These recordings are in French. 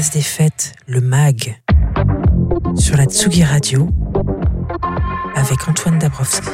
Place des Fêtes, le MAG, sur la Tsugi Radio, avec Antoine Dabrowski.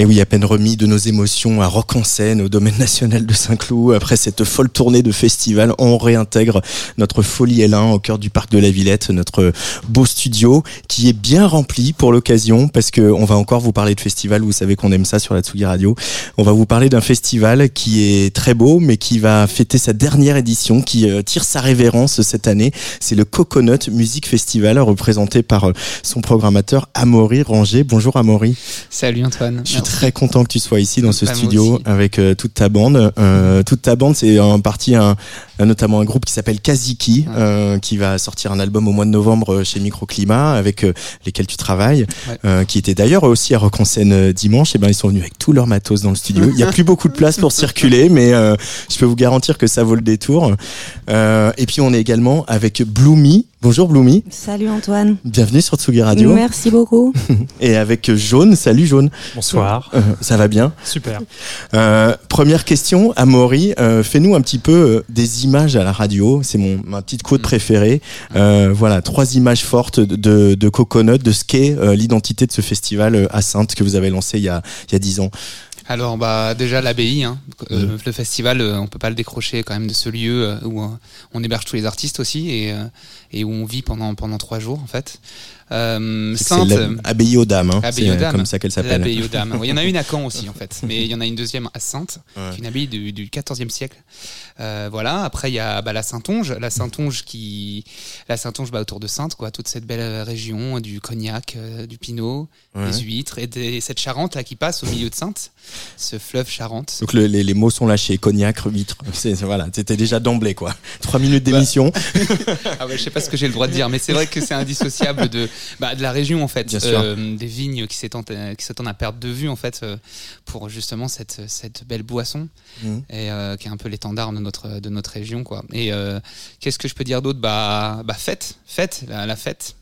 Et oui, à peine remis de nos émotions à Rock en scène au domaine national de Saint-Cloud, après cette folle tournée de festival, on réintègre notre folie L1 au cœur du parc de la Villette, notre beau studio qui est bien rempli pour l'occasion parce que on va encore vous parler de festival. Vous savez qu'on aime ça sur la Tsugi Radio. On va vous parler d'un festival qui est très beau, mais qui va fêter sa dernière édition, qui euh, tire sa révérence cette année. C'est le Coconut Music Festival, représenté par euh, son programmateur Amaury Ranger. Bonjour Amaury. Salut Antoine très content que tu sois ici dans ce bah, studio avec euh, toute ta bande. Euh, toute ta bande, c'est en partie un, notamment un groupe qui s'appelle Kaziki, euh, qui va sortir un album au mois de novembre chez Microclimat, avec lesquels tu travailles, qui était d'ailleurs aussi à Rock en scène dimanche. Et ben ils sont venus avec tout leur matos dans le studio. Il y a plus beaucoup de place pour circuler, mais je peux vous garantir que ça vaut le détour. et puis on est également avec Bloomy. Bonjour Bloomy. Salut Antoine. Bienvenue sur Tsugi Radio. Merci beaucoup. Et avec Jaune. Salut Jaune. Bonsoir. Euh, ça va bien Super. Euh, première question, Amaury, euh, fais-nous un petit peu euh, des images à la radio. C'est mon ma petite quote mm. préférée. Euh, voilà, trois images fortes de, de Coconut, de ce qu'est l'identité de ce festival à Sainte que vous avez lancé il y a il y a dix ans. Alors bah déjà l'abbaye, hein. Euh, le festival, euh, on peut pas le décrocher quand même de ce lieu euh, où on héberge tous les artistes aussi et, et où on vit pendant pendant trois jours en fait. Euh, Sainte, Abbaye aux Dames, hein. c'est comme ça qu'elle s'appelle. Abbaye aux Dames. il y en a une à Caen aussi en fait, mais il y en a une deuxième à Sainte, qui est une abbaye du, du 14e siècle. Euh, voilà. Après il y a bah, la Saintonge, la Saintonge qui, la Saintonge bah, autour de Sainte quoi, toute cette belle région du Cognac, du Pinot, des huîtres et cette Charente là qui passe au milieu de Sainte, ce fleuve Charente. Donc les, les, mots sont lâchés, Cognac, huître. Voilà, c'était déjà d'emblée quoi. Trois minutes d'émission. ah ouais, je sais pas ce que j'ai le droit de dire, mais c'est vrai que c'est indissociable de bah, de la région en fait, euh, des vignes qui s'étendent qui s'attendent à perdre de vue en fait euh, pour justement cette cette belle boisson mmh. et euh, qui est un peu l'étendard de notre de notre région quoi. Et qu'est-ce que je peux dire d'autre? Bah bah fête, fête, la, fête.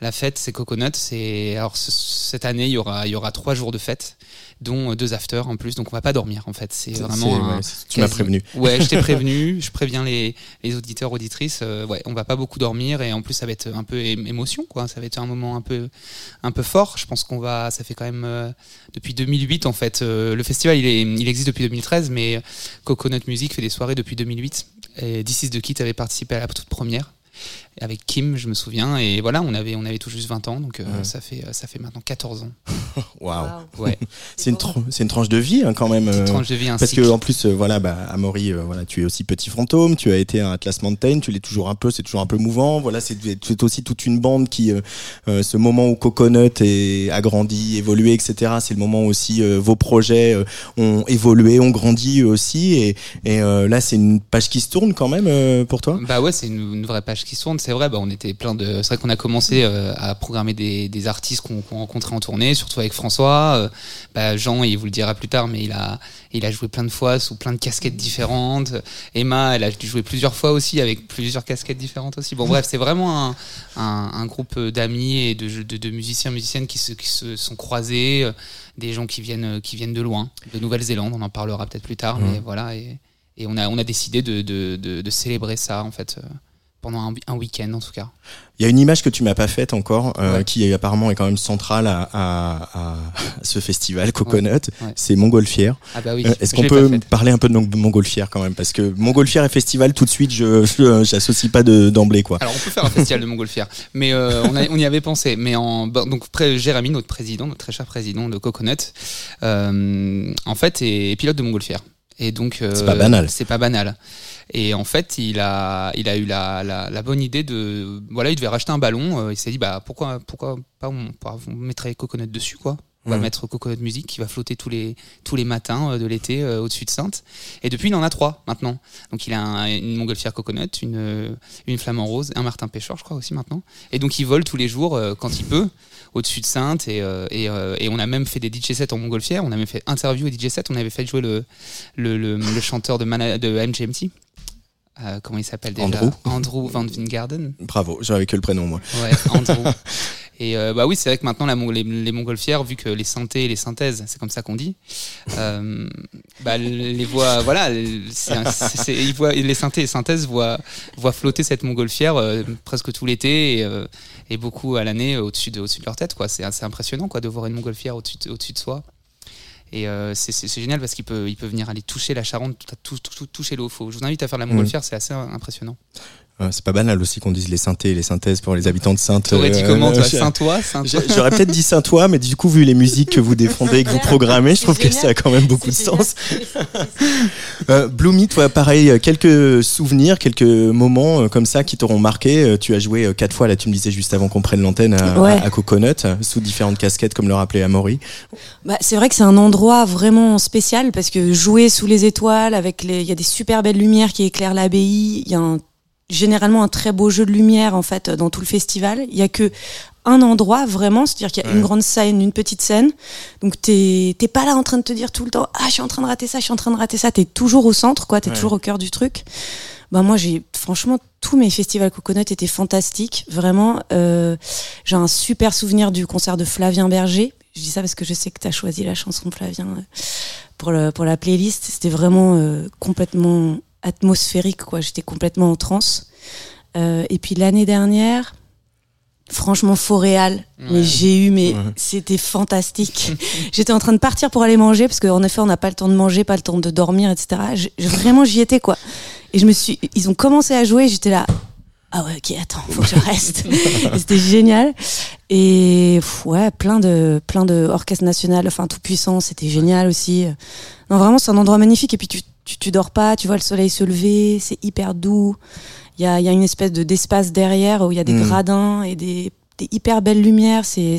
La fête, c'est Coconut. C'est alors cette année, il y aura il y aura trois jours de fête dont deux afters en plus. Donc on va pas dormir en fait. C'est vraiment. tu m'as prévenu. Ouais, je t'ai prévenu. je préviens les, les auditeurs auditrices. Euh, ouais, on va pas beaucoup dormir et en plus ça va être un peu émotion quoi. Ça va être un moment un peu un peu fort. Je pense qu'on va. Ça fait quand même euh, depuis 2008 en fait. Euh, le festival il, est, il existe depuis 2013, mais Coconut Music fait des soirées depuis 2008. Et This is the Kit avait participé à la toute première avec Kim, je me souviens. Et voilà, on avait, on avait tout juste 20 ans, donc euh, ça, fait, ça fait maintenant 14 ans. Waouh! Ouais. c'est une, une, tranche de vie hein, quand même. Une euh, tranche de vie, Parce que en plus, euh, voilà, bah, Amaury, voilà, tu es aussi petit fantôme, tu as été un Atlas Mountain, tu l'es toujours un peu, c'est toujours un peu mouvant. Voilà, c'est aussi toute une bande qui, ce moment où Coconut est agrandi, évolué, etc. C'est le moment où aussi vos projets ont évolué, ont grandi aussi. Et, et là, c'est une page qui se tourne quand même pour toi? Bah ouais, c'est une, une vraie page qui se tourne c'est vrai, bah, on était plein de. C'est vrai qu'on a commencé euh, à programmer des, des artistes qu'on rencontrait en tournée, surtout avec François. Euh, bah, Jean, il vous le dira plus tard, mais il a, il a joué plein de fois sous plein de casquettes différentes. Emma, elle a joué plusieurs fois aussi avec plusieurs casquettes différentes aussi. Bon, bref, c'est vraiment un, un, un groupe d'amis et de, de, de, musiciens, musiciennes qui se, qui se sont croisés, euh, des gens qui viennent, qui viennent de loin, de Nouvelle-Zélande. On en parlera peut-être plus tard, mais voilà. Et, et on a, on a décidé de, de, de, de célébrer ça en fait pendant un, un week-end en tout cas. Il y a une image que tu m'as pas faite encore, euh, qui apparemment est quand même centrale à, à, à ce festival Coconut. C'est Montgolfière. Ah bah oui, euh, Est-ce qu'on peut parler un peu de Montgolfière quand même? Parce que Montgolfière et festival, tout de suite, je j'associe pas d'emblée quoi. Alors on peut faire un festival de Montgolfière, mais euh, on, a, on, y avait pensé. Mais en donc Jérémy, notre président, notre très cher président de Coconut, en fait est pilote de Montgolfière. Et donc c'est pas banal. C'est pas banal. Et en fait, il a, il a eu la, la, la bonne idée de, voilà, il devait racheter un ballon. Euh, il s'est dit, bah pourquoi, pourquoi pas, on, on mettrait Coconut dessus, quoi. On va mmh. mettre Coconut Music qui va flotter tous les tous les matins euh, de l'été euh, au-dessus de Sainte. Et depuis, il en a trois maintenant. Donc il a une montgolfière Coconut, une une flamand rose, un Martin Pêcheur, je crois aussi maintenant. Et donc il vole tous les jours quand il peut au-dessus de Sainte. Et, et, et, on a même fait des DJ sets en montgolfière. On a même fait interview et DJ sets. On avait fait jouer le le, le, le chanteur de, de MGMT. Euh, comment il s'appelle déjà Andrew. Andrew Van Vingarden. Bravo, j'avais que le prénom moi. Ouais, Andrew. Et euh, bah oui, c'est vrai que maintenant la, les, les, montgolfières, vu que les synthés et les synthèses, c'est comme ça qu'on dit, euh, bah, les voient, voilà, c'est, ils voient, les synthés et synthèses voient, voient flotter cette montgolfière presque tout l'été et, et, beaucoup à l'année au-dessus de, au-dessus de leur tête. Quoi. C'est assez impressionnant quoi, de voir une montgolfière au-dessus de, au-dessus de soi. Et euh, c'est génial parce qu'il peut, il peut venir aller toucher la Charente, toucher l'eau. Je vous invite à faire la montgolfière, mmh. c'est assez impressionnant. C'est pas banal aussi qu'on dise les synthés, les synthèses pour les habitants de Sainte. T'aurais dit comment, toi Saint-Ouen J'aurais peut-être dit Saint-Ouen, mais du coup, vu les musiques que vous défendez, que vous programmez, je trouve que ça a quand même beaucoup de sens. euh, Bloomy, toi, pareil, quelques souvenirs, quelques moments comme ça qui t'auront marqué. Tu as joué quatre fois, là, tu me disais juste avant qu'on prenne l'antenne à, ouais. à, Coconut, sous différentes casquettes, comme le rappelait Amaury. Bah, c'est vrai que c'est un endroit vraiment spécial parce que jouer sous les étoiles, avec les, il y a des super belles lumières qui éclairent l'abbaye, il y a un généralement un très beau jeu de lumière en fait dans tout le festival. Il y a que un endroit vraiment, c'est-à-dire qu'il y a une grande scène, une petite scène. Donc t'es t'es pas là en train de te dire tout le temps ah je suis en train de rater ça, je suis en train de rater ça. T'es toujours au centre quoi, t'es toujours au cœur du truc. Bah moi j'ai franchement tous mes festivals Coconut étaient fantastiques, vraiment. Euh, j'ai un super souvenir du concert de Flavien Berger. Je dis ça parce que je sais que t'as choisi la chanson de Flavien euh, pour le pour la playlist. C'était vraiment euh, complètement atmosphérique, quoi. J'étais complètement en transe. Euh, et puis l'année dernière, franchement, Foréal, mais j'ai eu, mais c'était fantastique. J'étais en train de partir pour aller manger parce qu'en effet, on n'a pas le temps de manger, pas le temps de dormir, etc. vraiment, j'y étais, quoi. Et je me suis, ils ont commencé à jouer, j'étais là. Ah ouais, ok, attends, faut que je reste. c'était génial. Et ouais, plein de, plein de orchestres nationales, enfin tout puissant, c'était génial aussi. Non, vraiment, c'est un endroit magnifique. Et puis tu tu, tu dors pas, tu vois le soleil se lever, c'est hyper doux. Il y a, y a, une espèce de d'espace derrière où il y a des mmh. gradins et des, des, hyper belles lumières. C'est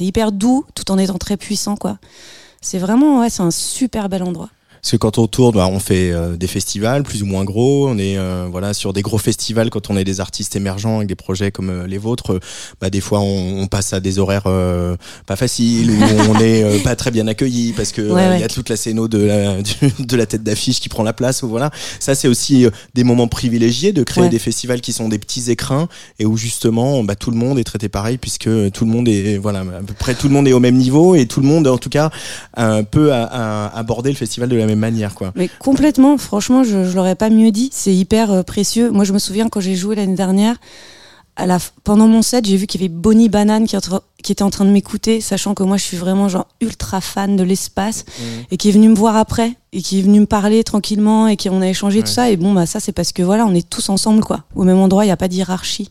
hyper doux tout en étant très puissant, quoi. C'est vraiment, ouais, c'est un super bel endroit. Parce que quand on tourne, bah, on fait euh, des festivals plus ou moins gros. On est euh, voilà sur des gros festivals quand on est des artistes émergents avec des projets comme euh, les vôtres. bah, des fois, on, on, passe à des horaires pas faciles ou on n'est pas très bien accueilli parce que il ouais, ouais. y a toute la scéno de la, de la tête d'affiche qui prend la place. Ou voilà, ça c'est aussi des moments privilégiés de créer des festivals qui sont des petits écrins et où justement bah, tout le monde est traité pareil puisque tout le monde est voilà à peu près tout le monde est au même niveau et tout le monde en tout cas peut à aborder le festival de la même manière quoi. Mais complètement, franchement, je, l'aurais pas mieux dit. C'est hyper euh, précieux. Moi, je me souviens quand j'ai joué l'année dernière, à la, pendant mon set, j'ai vu qu'il y avait Bonnie Banane qui, qui, était en train de m'écouter, sachant que moi, je suis vraiment genre ultra fan de l'espace mmh. et qui est venu me voir après et qui est venu me parler tranquillement et qui on a échangé ouais. tout ça. Et bon, bah ça, c'est parce que voilà, on est tous ensemble quoi, au même endroit. Il n'y a pas d'hierarchie.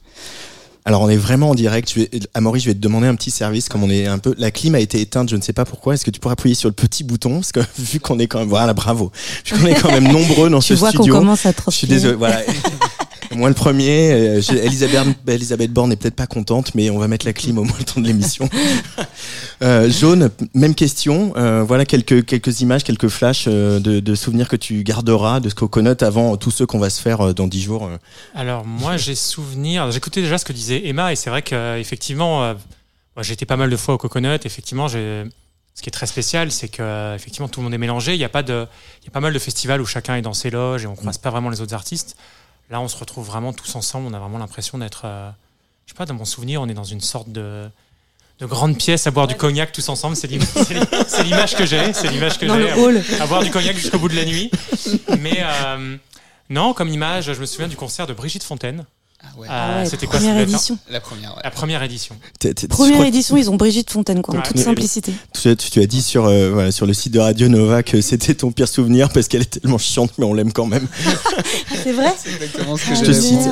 Alors on est vraiment en direct. Je vais, Amaury, je vais te demander un petit service. Comme on est un peu, la clim a été éteinte, je ne sais pas pourquoi. Est-ce que tu pourrais appuyer sur le petit bouton? Parce que vu qu'on est quand même, voilà, bravo. Vu qu'on est quand même nombreux dans tu ce vois studio. qu'on commence à trop. Je suis désolé. Voilà. Moi le premier, euh, Elisabeth, Elisabeth Borne n'est peut-être pas contente, mais on va mettre la clim au moins le temps de l'émission. euh, Jaune, même question. Euh, voilà quelques quelques images, quelques flashs euh, de, de, souvenirs que tu garderas de ce Coconut avant tous ceux qu'on va se faire euh, dans dix jours. Alors moi j'ai souvenir. J'écoutais déjà ce que disait Emma et c'est vrai qu'effectivement, euh, j'étais pas mal de fois au Coconut. Effectivement, j'ai ce qui est très spécial, c'est que effectivement tout le monde est mélangé. Il y a pas de, il y a pas mal de festivals où chacun est dans ses loges et on croise pas vraiment les autres artistes. Là, on se retrouve vraiment tous ensemble. On a vraiment l'impression d'être, euh, je sais pas, dans mon souvenir, on est dans une sorte de, de grande pièce à boire ouais. du cognac tous ensemble. C'est l'image que j'ai. C'est l'image que j'ai. À, à, boire du cognac jusqu'au bout de la nuit. Mais euh, non, comme image, je me souviens du concert de Brigitte Fontaine. Ah ouais. Ah ouais, C'était quoi première édition La première. Ouais. La première édition. T -t -t première édition, ils ont Brigitte Fontaine, quoi, en toute simplicité. Tu, tu, as dit sur, euh, voilà, sur le site de Radio Nova que c'était ton pire souvenir parce qu'elle est tellement chiante, mais on l'aime quand même. C'est vrai C'est exactement ce que je te cite.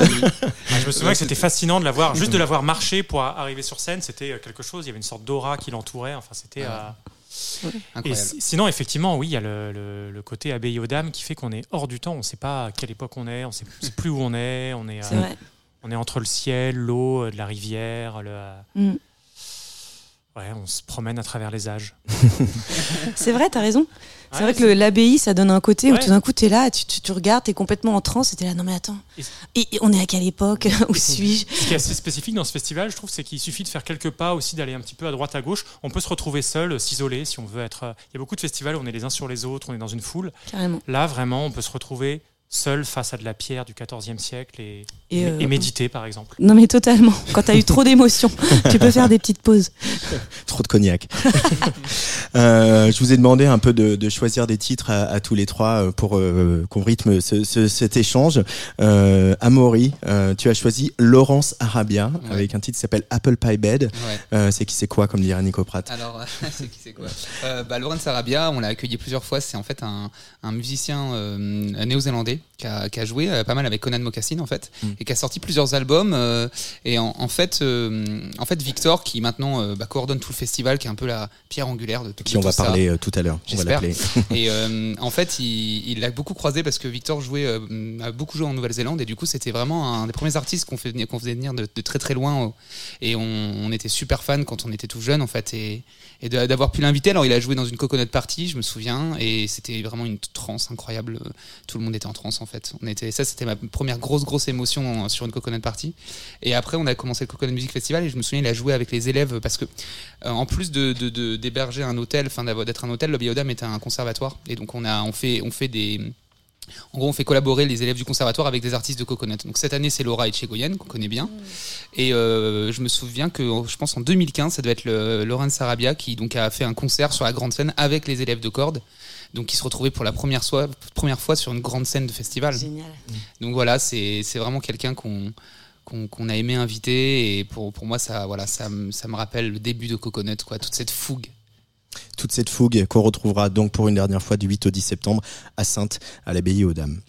Ah, je me souviens que c'était fascinant de la voir, juste de la voir marcher pour arriver sur scène, c'était quelque chose. Il y avait une sorte d'aura qui l'entourait. Enfin, c'était. Euh... Et sinon, effectivement, oui, il y a le, le, le côté abbaye aux dames qui fait qu'on est hors du temps. On ne sait pas à quelle époque on est, on ne sait plus où on est. On est, est euh, on est entre le ciel, l'eau, euh, de la rivière, le. Mm. Ouais, on se promène à travers les âges. c'est vrai, t'as raison. C'est ouais, vrai que l'abbaye, ça donne un côté ouais. où tout d'un coup, t'es là, tu, tu, tu regardes, t'es complètement en transe, et t'es là, non mais attends, et, et on est à quelle époque? Où suis-je? Ce qui est assez spécifique dans ce festival, je trouve, c'est qu'il suffit de faire quelques pas aussi, d'aller un petit peu à droite, à gauche. On peut se retrouver seul, s'isoler, si on veut être. Il y a beaucoup de festivals où on est les uns sur les autres, on est dans une foule. Carrément. Là, vraiment, on peut se retrouver seul face à de la pierre du XIVe siècle et, Et, et, euh, méditer, par exemple. Non mais totalement. Quand t'as eu trop d'émotions, tu peux faire des petites pauses. Trop de cognac. Euh, je vous ai demandé un peu de, de choisir des titres à, à tous les trois euh, pour euh, qu'on rythme ce- ce- cet échange. Euh, Amaury, euh, tu as choisi Laurence Arabia Ouais. avec un titre qui s'appelle Apple Pie Bed. Ouais. Euh, c'est qui c'est quoi comme dirait Nico Pratt? Alors, c'est qui c'est quoi? Euh, bah, Laurent Sarabia, on l'a accueilli plusieurs fois. C'est en fait un, un musicien euh, qui a, qui a joué euh, pas mal avec Conan Mocassin en fait, Mm. et qui a sorti plusieurs albums. euh, et en, en fait, euh, en fait, Victor, qui maintenant bah, coordonne tout le festival, qui est un peu la pierre angulaire de, de qui on tout va ça. parler tout à l'heure. J'espère. Et en fait, il l'a beaucoup croisé parce que Victor jouait, a beaucoup joué en Nouvelle-Zélande et du coup, c'était vraiment un des premiers artistes qu'on faisait venir de, de très très loin. Et on, on était super fans quand on était tout jeune en fait. Et, et d'avoir pu l'inviter, alors il a joué dans une coconut party, je me souviens, et c'était vraiment une transe incroyable. Tout le monde était en transe en fait. On était, ça, c'était ma première grosse grosse émotion en- sur une coconut party. Et après, on a commencé le Coconut Music Festival et je me souviens, il a joué avec les élèves parce que euh, en plus de de- de- d'héberger un hôtel, enfin d'être un hôtel, le Biodam est un conservatoire et donc on a on fait on fait des en gros, on fait collaborer les élèves du conservatoire avec des artistes de Coconut. Donc cette année, c'est Laura Etchegoyen, qu'on connaît bien. Et euh, je me souviens que, je pense en 2015, ça doit être le, Laurent Sarabia qui donc a fait un concert sur la grande scène avec les élèves de cordes. Donc qui se retrouvaient pour la première, fois- première fois sur une grande scène de festival. Génial. Donc voilà, c'est c'est vraiment quelqu'un qu'on qu'on qu'on a aimé inviter et pour, pour moi ça voilà ça, me- ça me rappelle le début de Coconut quoi toute cette fougue Toute cette fougue qu'on retrouvera donc pour une dernière fois du 8 au 10 septembre à Sainte, à l'abbaye aux Dames.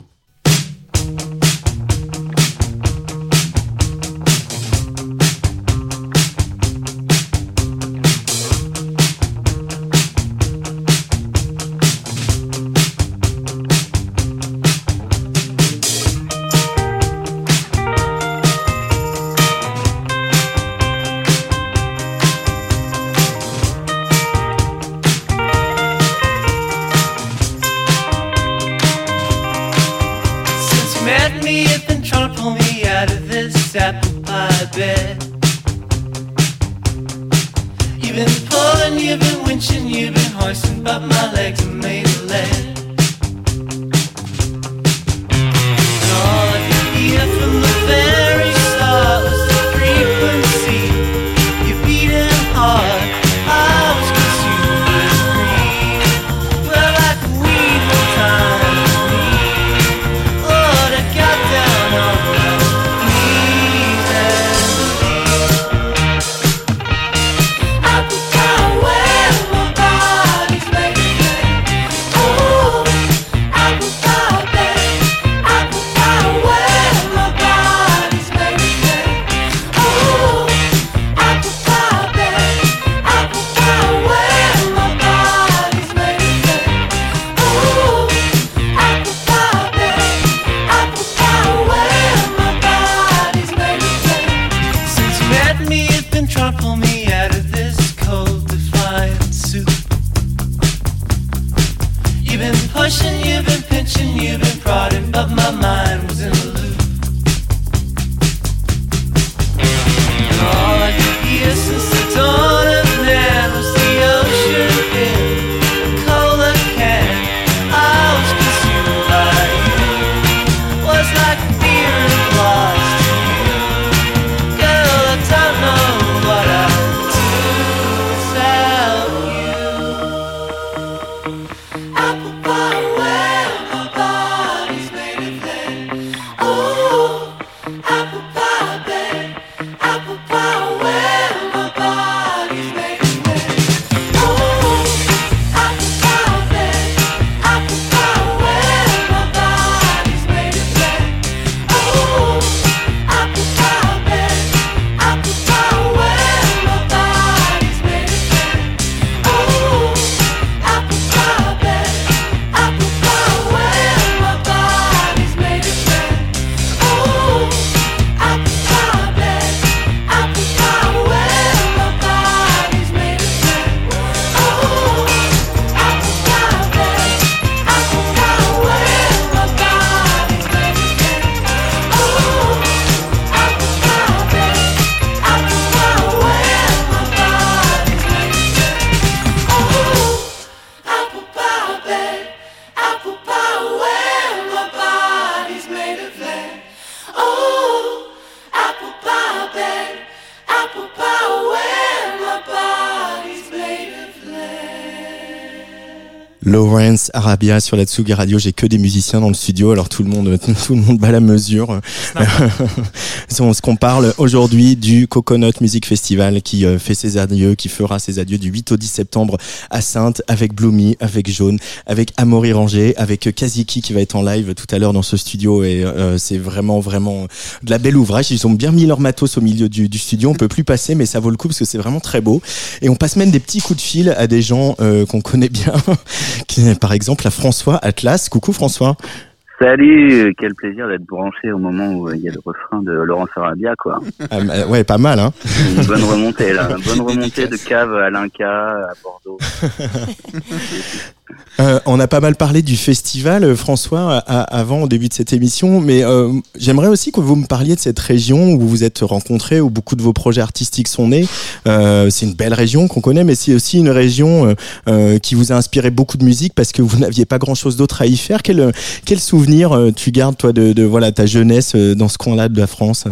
Lawrence Arabia sur la Tsugi Radio. J'ai que des musiciens dans le studio, alors tout le monde, tout le monde bat la mesure. Ce qu'on parle aujourd'hui du Coconut Music Festival qui euh, fait ses adieux, qui fera ses adieux du 8 au 10 septembre à Sainte avec Bloomy, avec Jaune, avec Amaury Ranger, avec Kaziki qui va être en live tout à l'heure dans ce studio et euh, c'est vraiment vraiment de la belle ouvrage. Ils ont bien mis leur matos au milieu du, du studio. On peut plus passer, mais ça vaut le coup parce que c'est vraiment très beau. Et on passe même des petits coups de fil à des gens euh, qu'on connaît bien, par exemple à François Atlas. Coucou François. Salut, quel plaisir d'être branché au moment où il y a le refrain de Laurence Arabia, quoi. Ah, bah, ouais, pas mal, hein. Une bonne remontée, là. Une bonne remontée de cave à l'Inca, à Bordeaux. Euh, on a pas mal parlé du festival, euh, François, avant, au début de cette émission, mais euh, j'aimerais aussi que vous me parliez de cette région où vous vous êtes rencontrés, où beaucoup de vos projets artistiques sont nés. Euh, c'est une belle région qu'on connaît, mais c'est aussi une région euh, euh, qui vous a inspiré beaucoup de musique parce que vous n'aviez pas grand-chose d'autre à y faire. Quel, quel souvenir tu gardes, toi, de, de voilà ta jeunesse dans ce coin-là de la France?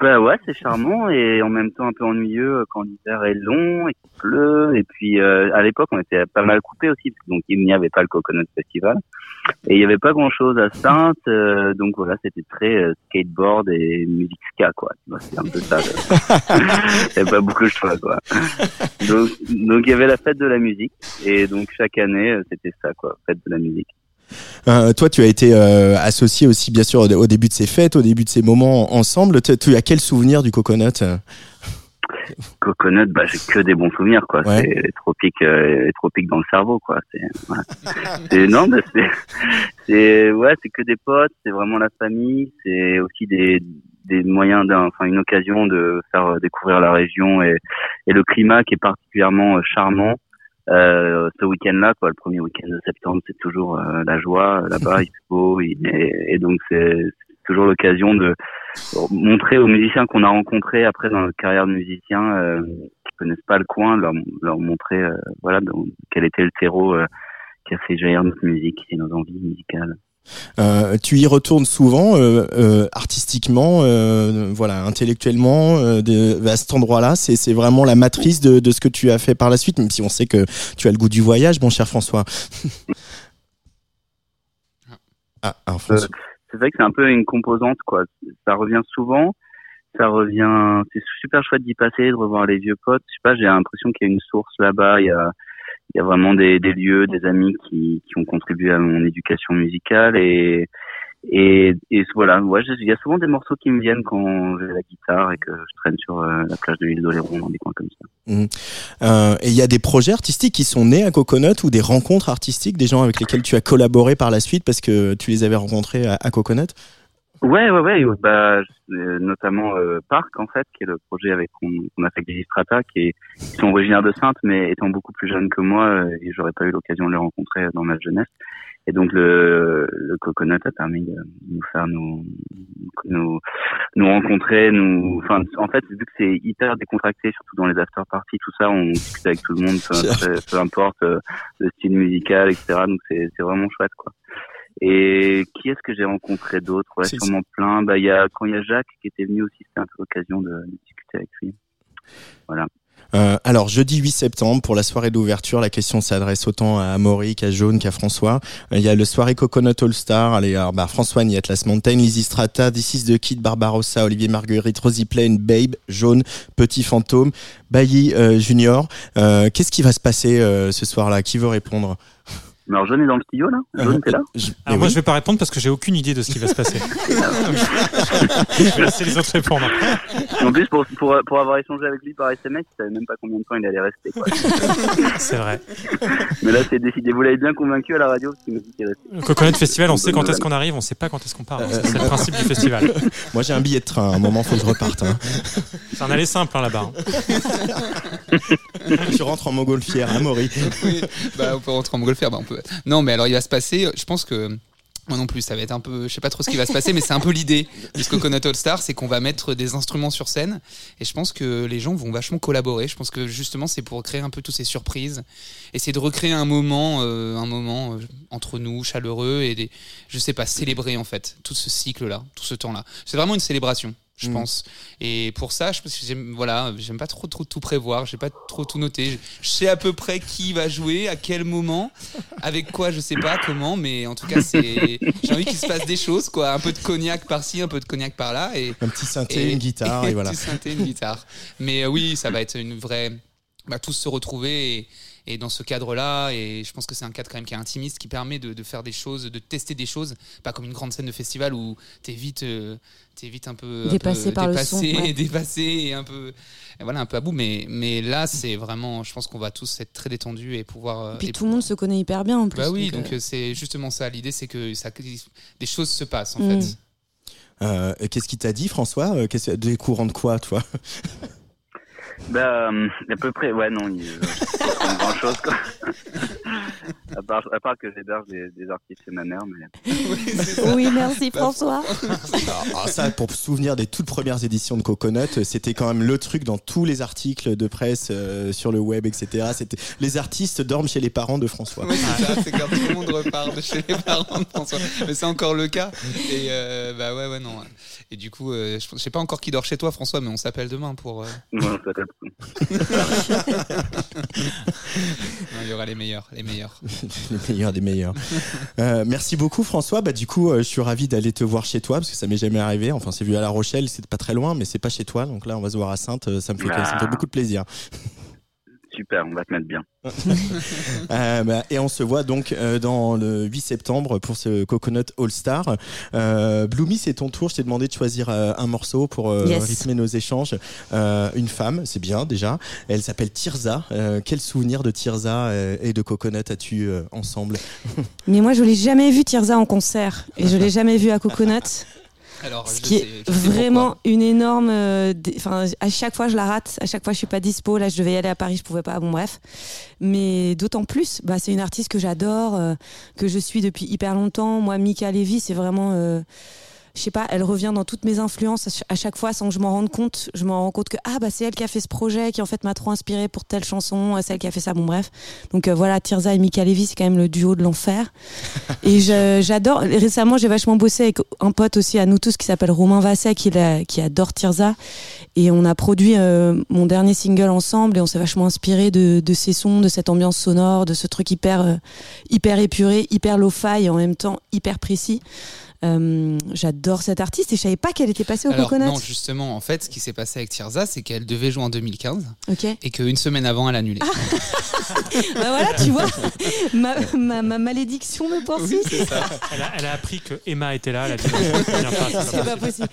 Bah ouais, c'est charmant et en même temps un peu ennuyeux quand l'hiver est long et qu'il pleut. Et puis euh, à l'époque, on était pas mal coupé aussi, donc il n'y avait pas le Coconut Festival et il n'y avait pas grand-chose à Sainte. euh, donc voilà, c'était très euh, skateboard et musique ska quoi. C'est un peu ça. Il n'y avait pas beaucoup de choix quoi. Donc donc il y avait la fête de la musique et donc chaque année euh, c'était ça quoi, fête de la musique. Euh, toi, tu as été euh, associé aussi, bien sûr, au, au début de ces fêtes, au début de ces moments ensemble. Tu, tu as quel souvenir du Coconut euh? Coconut, bah j'ai que des bons souvenirs quoi. Ouais. C'est les tropiques, euh, les tropiques dans le cerveau quoi. C'est, c'est non, mais c'est, ouais, c'est que des potes, c'est vraiment la famille, c'est aussi des des moyens d'un, enfin une occasion de faire découvrir la région et et le climat qui est particulièrement charmant. Euh, ce week-end-là, quoi, le premier week-end de septembre, c'est toujours euh, la joie euh, là-bas, il fait beau, il- et, et donc c'est c'est toujours l'occasion de montrer aux musiciens qu'on a rencontrés après dans notre carrière de musicien euh, qui connaissent pas le coin, leur, leur montrer euh, voilà donc, quel était le terreau euh, qui a fait jaillir notre musique et nos envies musicales. Euh, tu y retournes souvent, euh, euh, artistiquement, euh, voilà, intellectuellement, euh, de, à cet endroit-là. C'est, c'est vraiment la matrice de, de ce que tu as fait par la suite, même si on sait que tu as le goût du voyage, mon cher François. ah, alors François. C'est vrai que c'est un peu une composante quoi. Ça revient souvent, ça revient. C'est super chouette d'y passer, de revoir les vieux potes. Je sais pas, j'ai l'impression qu'il y a une source là-bas. Il y a il y a vraiment des, des lieux, des amis qui, qui ont contribué à mon éducation musicale et et, et voilà, ouais, il y a souvent des morceaux qui me viennent quand j'ai la guitare et que je traîne sur euh, la plage de l'île d'Oléron dans des coins comme ça. Euh, et il y a des projets artistiques qui sont nés à Coconut ou des rencontres artistiques, des gens avec lesquels tu as collaboré par la suite parce que tu les avais rencontrés à, à Coconut? Ouais, ouais, ouais, bah, euh, notamment euh, Parc en fait, qui est le projet avec qu'on a fait avec Strata, qui, est, qui sont originaires de Sainte, mais étant beaucoup plus jeunes que moi, euh, et j'aurais pas eu l'occasion de les rencontrer dans ma jeunesse. Et donc le, le Coconut a permis de nous faire nous nous, nous rencontrer, nous, enfin, en fait, vu que c'est hyper décontracté, surtout dans les after parties, tout ça, on discute avec tout le monde, peu, peu- peu importe euh, le style musical, etc. Donc c'est c'est vraiment chouette, quoi. Et qui est-ce que j'ai rencontré d'autres Ouais, sûrement plein. Bah, il y a quand il y a Jacques qui était venu aussi, c'était un peu l'occasion de, de discuter avec lui. Euh, alors, jeudi 8 septembre, pour la soirée d'ouverture, la question s'adresse autant à Amaury qu'à Jaune qu'à François. Euh, Il y a le soirée Coconut All Star. Allez, alors, bah, François Niette, Las Mountain, Lizzy Strata, This is the Kid, Barbarossa, Olivier Marguerite, Rosie Plain, Babe, Jaune, Petit Fantôme, Bailly euh, Junior. Euh, Qu'est-ce qui va se passer euh, ce soir-là? Qui veut répondre? Alors, Jaune est dans le studio, là Jaune, t'es là Je- Alors eh moi, oui. je vais pas répondre parce que j'ai aucune idée de ce qui va se passer. je vais laisser les autres répondre. En plus, pour, pour, pour avoir échangé avec lui par SMS, il savait même pas combien de temps il allait rester. C'est vrai. Mais là, c'est décidé. Vous l'avez bien convaincu à la radio, parce qu'il m'a dit qu'il restait. Le Coconut Festival, on sait quand est-ce qu'on arrive, on sait pas quand est-ce qu'on part. C'est le principe du festival. Moi, j'ai un billet de train. À un moment, faut que je reparte. hein. C'est un aller simple hein, là-bas. tu rentres en montgolfière, Amaury. Oui, bah, on peut rentrer en montgolfière, bah, on peut. Non, mais alors il va se passer, je pense que. Moi non plus, ça va être un peu. Je sais pas trop ce qui va se passer, mais c'est un peu l'idée de ce Coconut All Star, c'est qu'on va mettre des instruments sur scène. Et je pense que les gens vont vachement collaborer. Je pense que justement, c'est pour créer un peu toutes ces surprises. Essayer de recréer un moment, euh, un moment euh, entre nous, chaleureux, et des, je sais pas, célébrer en fait tout ce cycle-là, tout ce temps-là. C'est vraiment une célébration. Je Mm. pense. Et pour ça, je j'aime, voilà, j'aime pas trop, trop tout prévoir, j'ai pas trop tout noté. Je, sais à peu près qui va jouer, à quel moment, avec quoi, je sais pas comment, mais en tout cas, c'est, j'ai envie qu'il se passe des choses, quoi. Un peu de cognac par-ci, un peu de cognac par-là, et Un petit synthé, une guitare, et voilà. Petit synthé, une guitare. Mais euh, oui, ça va être une vraie. Bah, tous se retrouver et, et dans ce cadre-là, et je pense que c'est un cadre quand même qui est intimiste, qui permet de, de faire des choses, de tester des choses, pas comme une grande scène de festival où t'es vite, euh, t'es vite un peu un Dépassé peu par le son, ouais. dépassé et un peu, et voilà, un peu à bout. Mais mais là, c'est vraiment, je pense qu'on va tous être très détendus et pouvoir. euh, Puis et tout le monde se connaît hyper bien en plus. Bah oui, donc, euh, c'est justement ça. L'idée, c'est que ça, des choses se passent en Mm. fait. Euh, Qu'est-ce qu'il t'a dit, François? Qu'est-ce- Des courants de quoi, toi? Bah, euh, à peu près, ouais, non, il euh, pas grand chose, quoi. à, part, à part que j'héberge des, des artistes chez ma mère, mais Oui, merci Bah, François. Alors ça, pour se souvenir des toutes premières éditions de Coconut, c'était quand même le truc dans tous les articles de presse euh, sur le web, etc. C'était les artistes dorment chez les parents de François. Oui, c'est ça, c'est quand tout le monde repart de chez les parents de François. Mais c'est encore le cas. Et euh, bah ouais, ouais, non. Et du coup, euh, je, sais pas encore qui dort chez toi, François, mais on s'appelle demain pour. euh, il y aura les meilleurs, les meilleurs. le meilleur des meilleurs. Euh, merci beaucoup François. Bah du coup, euh, je suis ravi d'aller te voir chez toi parce que ça m'est jamais arrivé. Enfin, c'est vu à La Rochelle, c'est pas très loin, mais c'est pas chez toi. Donc là, on va se voir à Sainte. euh, Ça me fait, ça me fait beaucoup de plaisir. Super, on va te mettre bien. Euh, bah, et on se voit donc euh, dans le 8 septembre pour ce Coconut All Star. Euh, Bloomy, c'est ton tour. Je t'ai demandé de choisir euh, un morceau pour euh, Yes. rythmer nos échanges. Euh, une femme, c'est bien déjà. Elle s'appelle Tirza. Euh, quel souvenir de Tirza euh, et de Coconut as-tu euh, ensemble? Mais moi, je l'ai jamais vu Tirza en concert et je l'ai jamais vu à Coconut. Alors, Ce qui est sais- vraiment pourquoi. une énorme. euh, Enfin, à chaque fois, je la rate. À chaque fois, je suis pas dispo. Là, je devais y aller à Paris, je pouvais pas. Bon, bref. Mais d'autant plus, bah, c'est une artiste que j'adore, euh, que je suis depuis hyper longtemps. Moi, Mika Levy, c'est vraiment. euh, je sais pas, elle revient dans toutes mes influences à ch- à chaque fois sans que je m'en rende compte. Je m'en rends compte que ah bah c'est elle qui a fait ce projet qui en fait m'a trop inspiré pour telle chanson, euh, c'est elle qui a fait ça. Bon bref, donc euh, voilà, Tirza et Mika Levy, c'est quand même le duo de l'enfer. et j'adore. Récemment, j'ai vachement bossé avec un pote aussi à nous tous qui s'appelle Romain Vasset qui, adore Tirza et on a produit euh, mon dernier single ensemble et on s'est vachement inspiré de, de ces sons, de cette ambiance sonore, de ce truc hyper euh, hyper épuré, hyper lo-fi et en même temps hyper précis. Euh, J'adore cette artiste et je savais pas qu'elle était passée au Alors, Coconut. non, justement, en fait, ce qui s'est passé avec Tirza, c'est qu'elle devait jouer en 2015 Ok. et qu'une semaine avant, elle a annulé. Bah voilà, tu vois, ma, ma, ma malédiction me poursuit. Elle a, elle a appris que Emma était là. C'est C'est pas possible.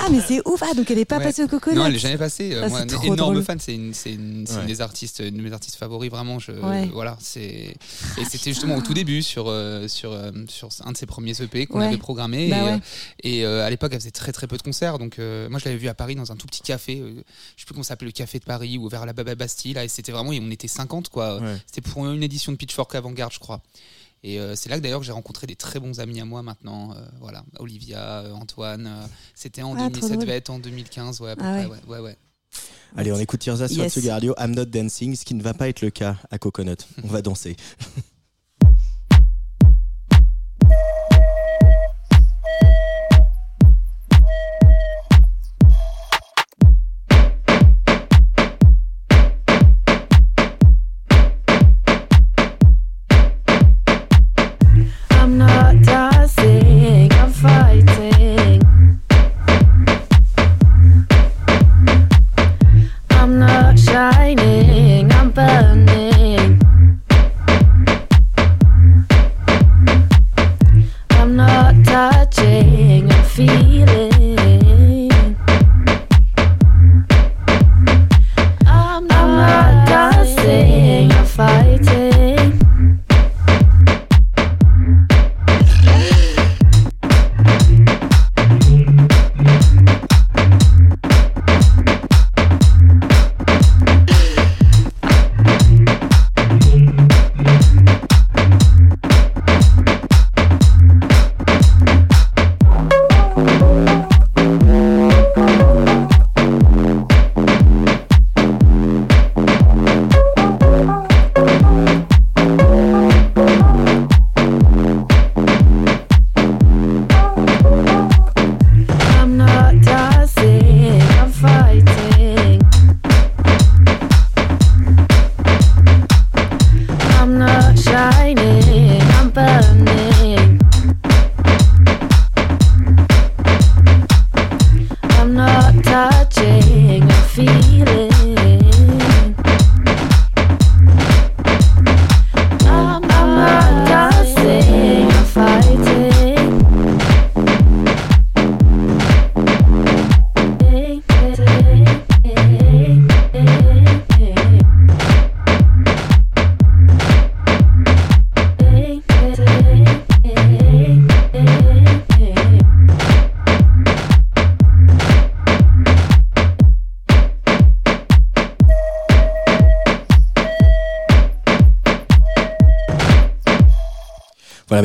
Ah, mais c'est ouf. Ah, donc elle est pas Ouais. passée au Coconut. Non, elle est jamais passée. Euh, Ah, Moi, c'est un trop énorme drôle. fan. C'est une, c'est une, une des artistes, une de mes artistes favoris, vraiment. Je, Ouais. voilà, c'est. Et c'était justement au tout début sur euh, sur euh, sur un de ses premiers EP qu'on Ouais. avait programmé. Bah et ouais. euh, et, euh, à l'époque, elle faisait très très peu de concerts. Donc euh, moi, je l'avais vu à Paris dans un tout petit café. euh, je sais plus comment ça s'appelait, le café de Paris ou vers la Baba Bastille. Là, et c'était vraiment, on était 50 quoi. Ouais. C'était pour une édition de Pitchfork Avant-Garde, je crois. Et euh, c'est là que d'ailleurs j'ai rencontré des très bons amis à moi maintenant. euh, voilà, Olivia, euh, Antoine. euh, c'était en Ah, 2000, trop ça devait être en 2015, ouais, à peu Ah près, ouais. ouais, ouais, ouais. Allez, on écoute Tirza sur Yes. Radio. I'm not dancing, ce qui ne va pas être le cas à Coconut. On va danser.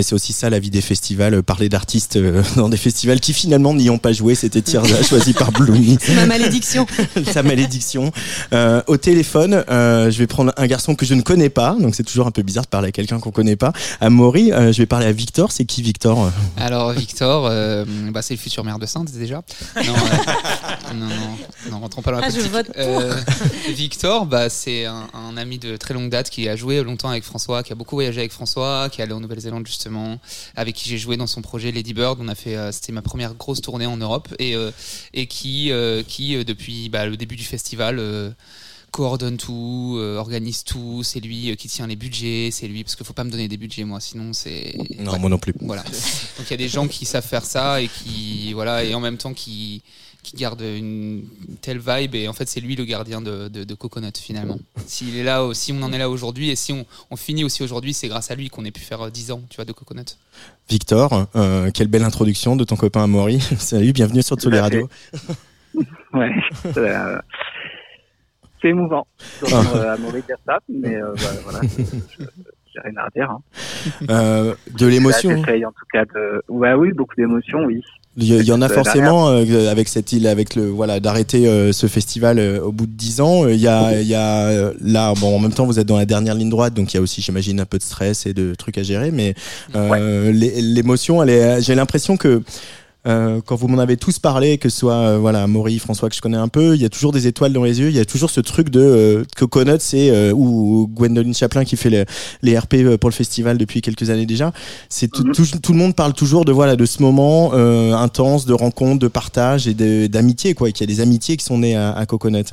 mais c'est aussi ça la vie des festivals, euh, parler d'artistes euh, dans des festivals qui finalement n'y ont pas joué. C'était Tirza choisi par Bloomy. C'est ma malédiction. Sa malédiction. Euh, au téléphone, euh, je vais prendre un garçon que je ne connais pas, donc c'est toujours un peu bizarre de parler à quelqu'un qu'on connaît pas. Amaury, euh, je vais parler à Victor. C'est qui Victor Alors Victor, euh, bah, c'est le futur maire de Sainte déjà. Non, euh, non, non, non, rentrons pas dans la Ah, je politique. vote pour. Euh, Victor, bah, c'est un, un ami de très longue date qui a joué longtemps avec François, qui a beaucoup voyagé avec François, qui est allé en Nouvelle-Zélande justement, avec qui j'ai joué dans son projet Lady Bird. On a fait, euh, c'était ma première grosse tournée en Europe et euh, et qui euh, qui depuis bah, le début du festival. coordonne tout, euh, organise tout, c'est lui euh, qui tient les budgets, c'est lui parce qu'il faut pas me donner des budgets moi, sinon c'est Non, Ouais. moi non plus. Voilà. Donc il y a des gens qui savent faire ça et qui voilà et en même temps qui qui gardent une telle vibe et en fait c'est lui le gardien de, de, de Coconut finalement. S'il est là, si on en est là aujourd'hui et si on, on finit aussi aujourd'hui, c'est grâce à lui qu'on ait pu faire euh, 10 ans, tu vois, de Coconut. Victor, euh, quelle belle introduction de ton copain Amaury. Salut, bienvenue sur Tsugi Radio. Ouais, euh, c'est émouvant Ah. d'entendre euh, Amaury dire ça, mais euh, bah, voilà, je- je- j'ai rien à redire. Hein. Euh, de l'émotion. En tout cas de. Ouais, oui, beaucoup d'émotions, oui. Il y, en a Euh, forcément euh, avec cette île, avec le voilà d'arrêter euh, ce festival euh, au bout de dix ans. Euh, Il y a, il y a euh, là, bon, en même temps, vous êtes dans la dernière ligne droite, donc il y a aussi, j'imagine, un peu de stress et de trucs à gérer. Mais euh, l'é- l'émotion, elle est, j'ai l'impression que euh, quand vous m'en avez tous parlé, que ce soit euh, voilà Maury, François que je connais un peu, il y a toujours des étoiles dans les yeux. Il y a toujours ce truc de euh, Coconut, c'est euh, ou Gwendoline Chaplin qui fait les, les RP pour le festival depuis quelques années déjà. C'est tout, Mhm. tout, tout le monde parle toujours de voilà de ce moment euh, intense de rencontre, de partage et d'amitié quoi. Et qu'il y a des amitiés qui sont nées à, à Coconut.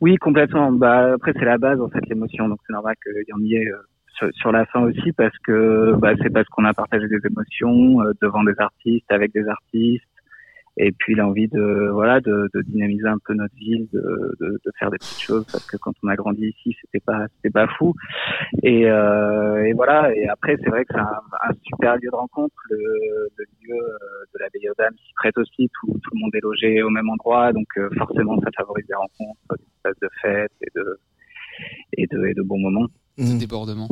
Oui, complètement. Bah, après, c'est la base, en fait, l'émotion. Donc, c'est normal qu'il y en ait euh, sur, sur la fin aussi, parce que bah, c'est parce qu'on a partagé des émotions euh, devant des artistes, avec des artistes. Et puis l'envie de voilà de, de dynamiser un peu notre ville, de, de, de faire des petites choses parce que quand on a grandi ici, c'était pas c'était pas fou. Et, euh, et voilà. Et après, c'est vrai que c'est un, un super lieu de rencontre. Le, le lieu euh, de la Baie aux Dames s'y prête aussi. Tout, tout le monde est logé au même endroit, donc euh, forcément, ça favorise des rencontres, des espaces de fête et de et de, et de bons moments. Mhm. Débordement.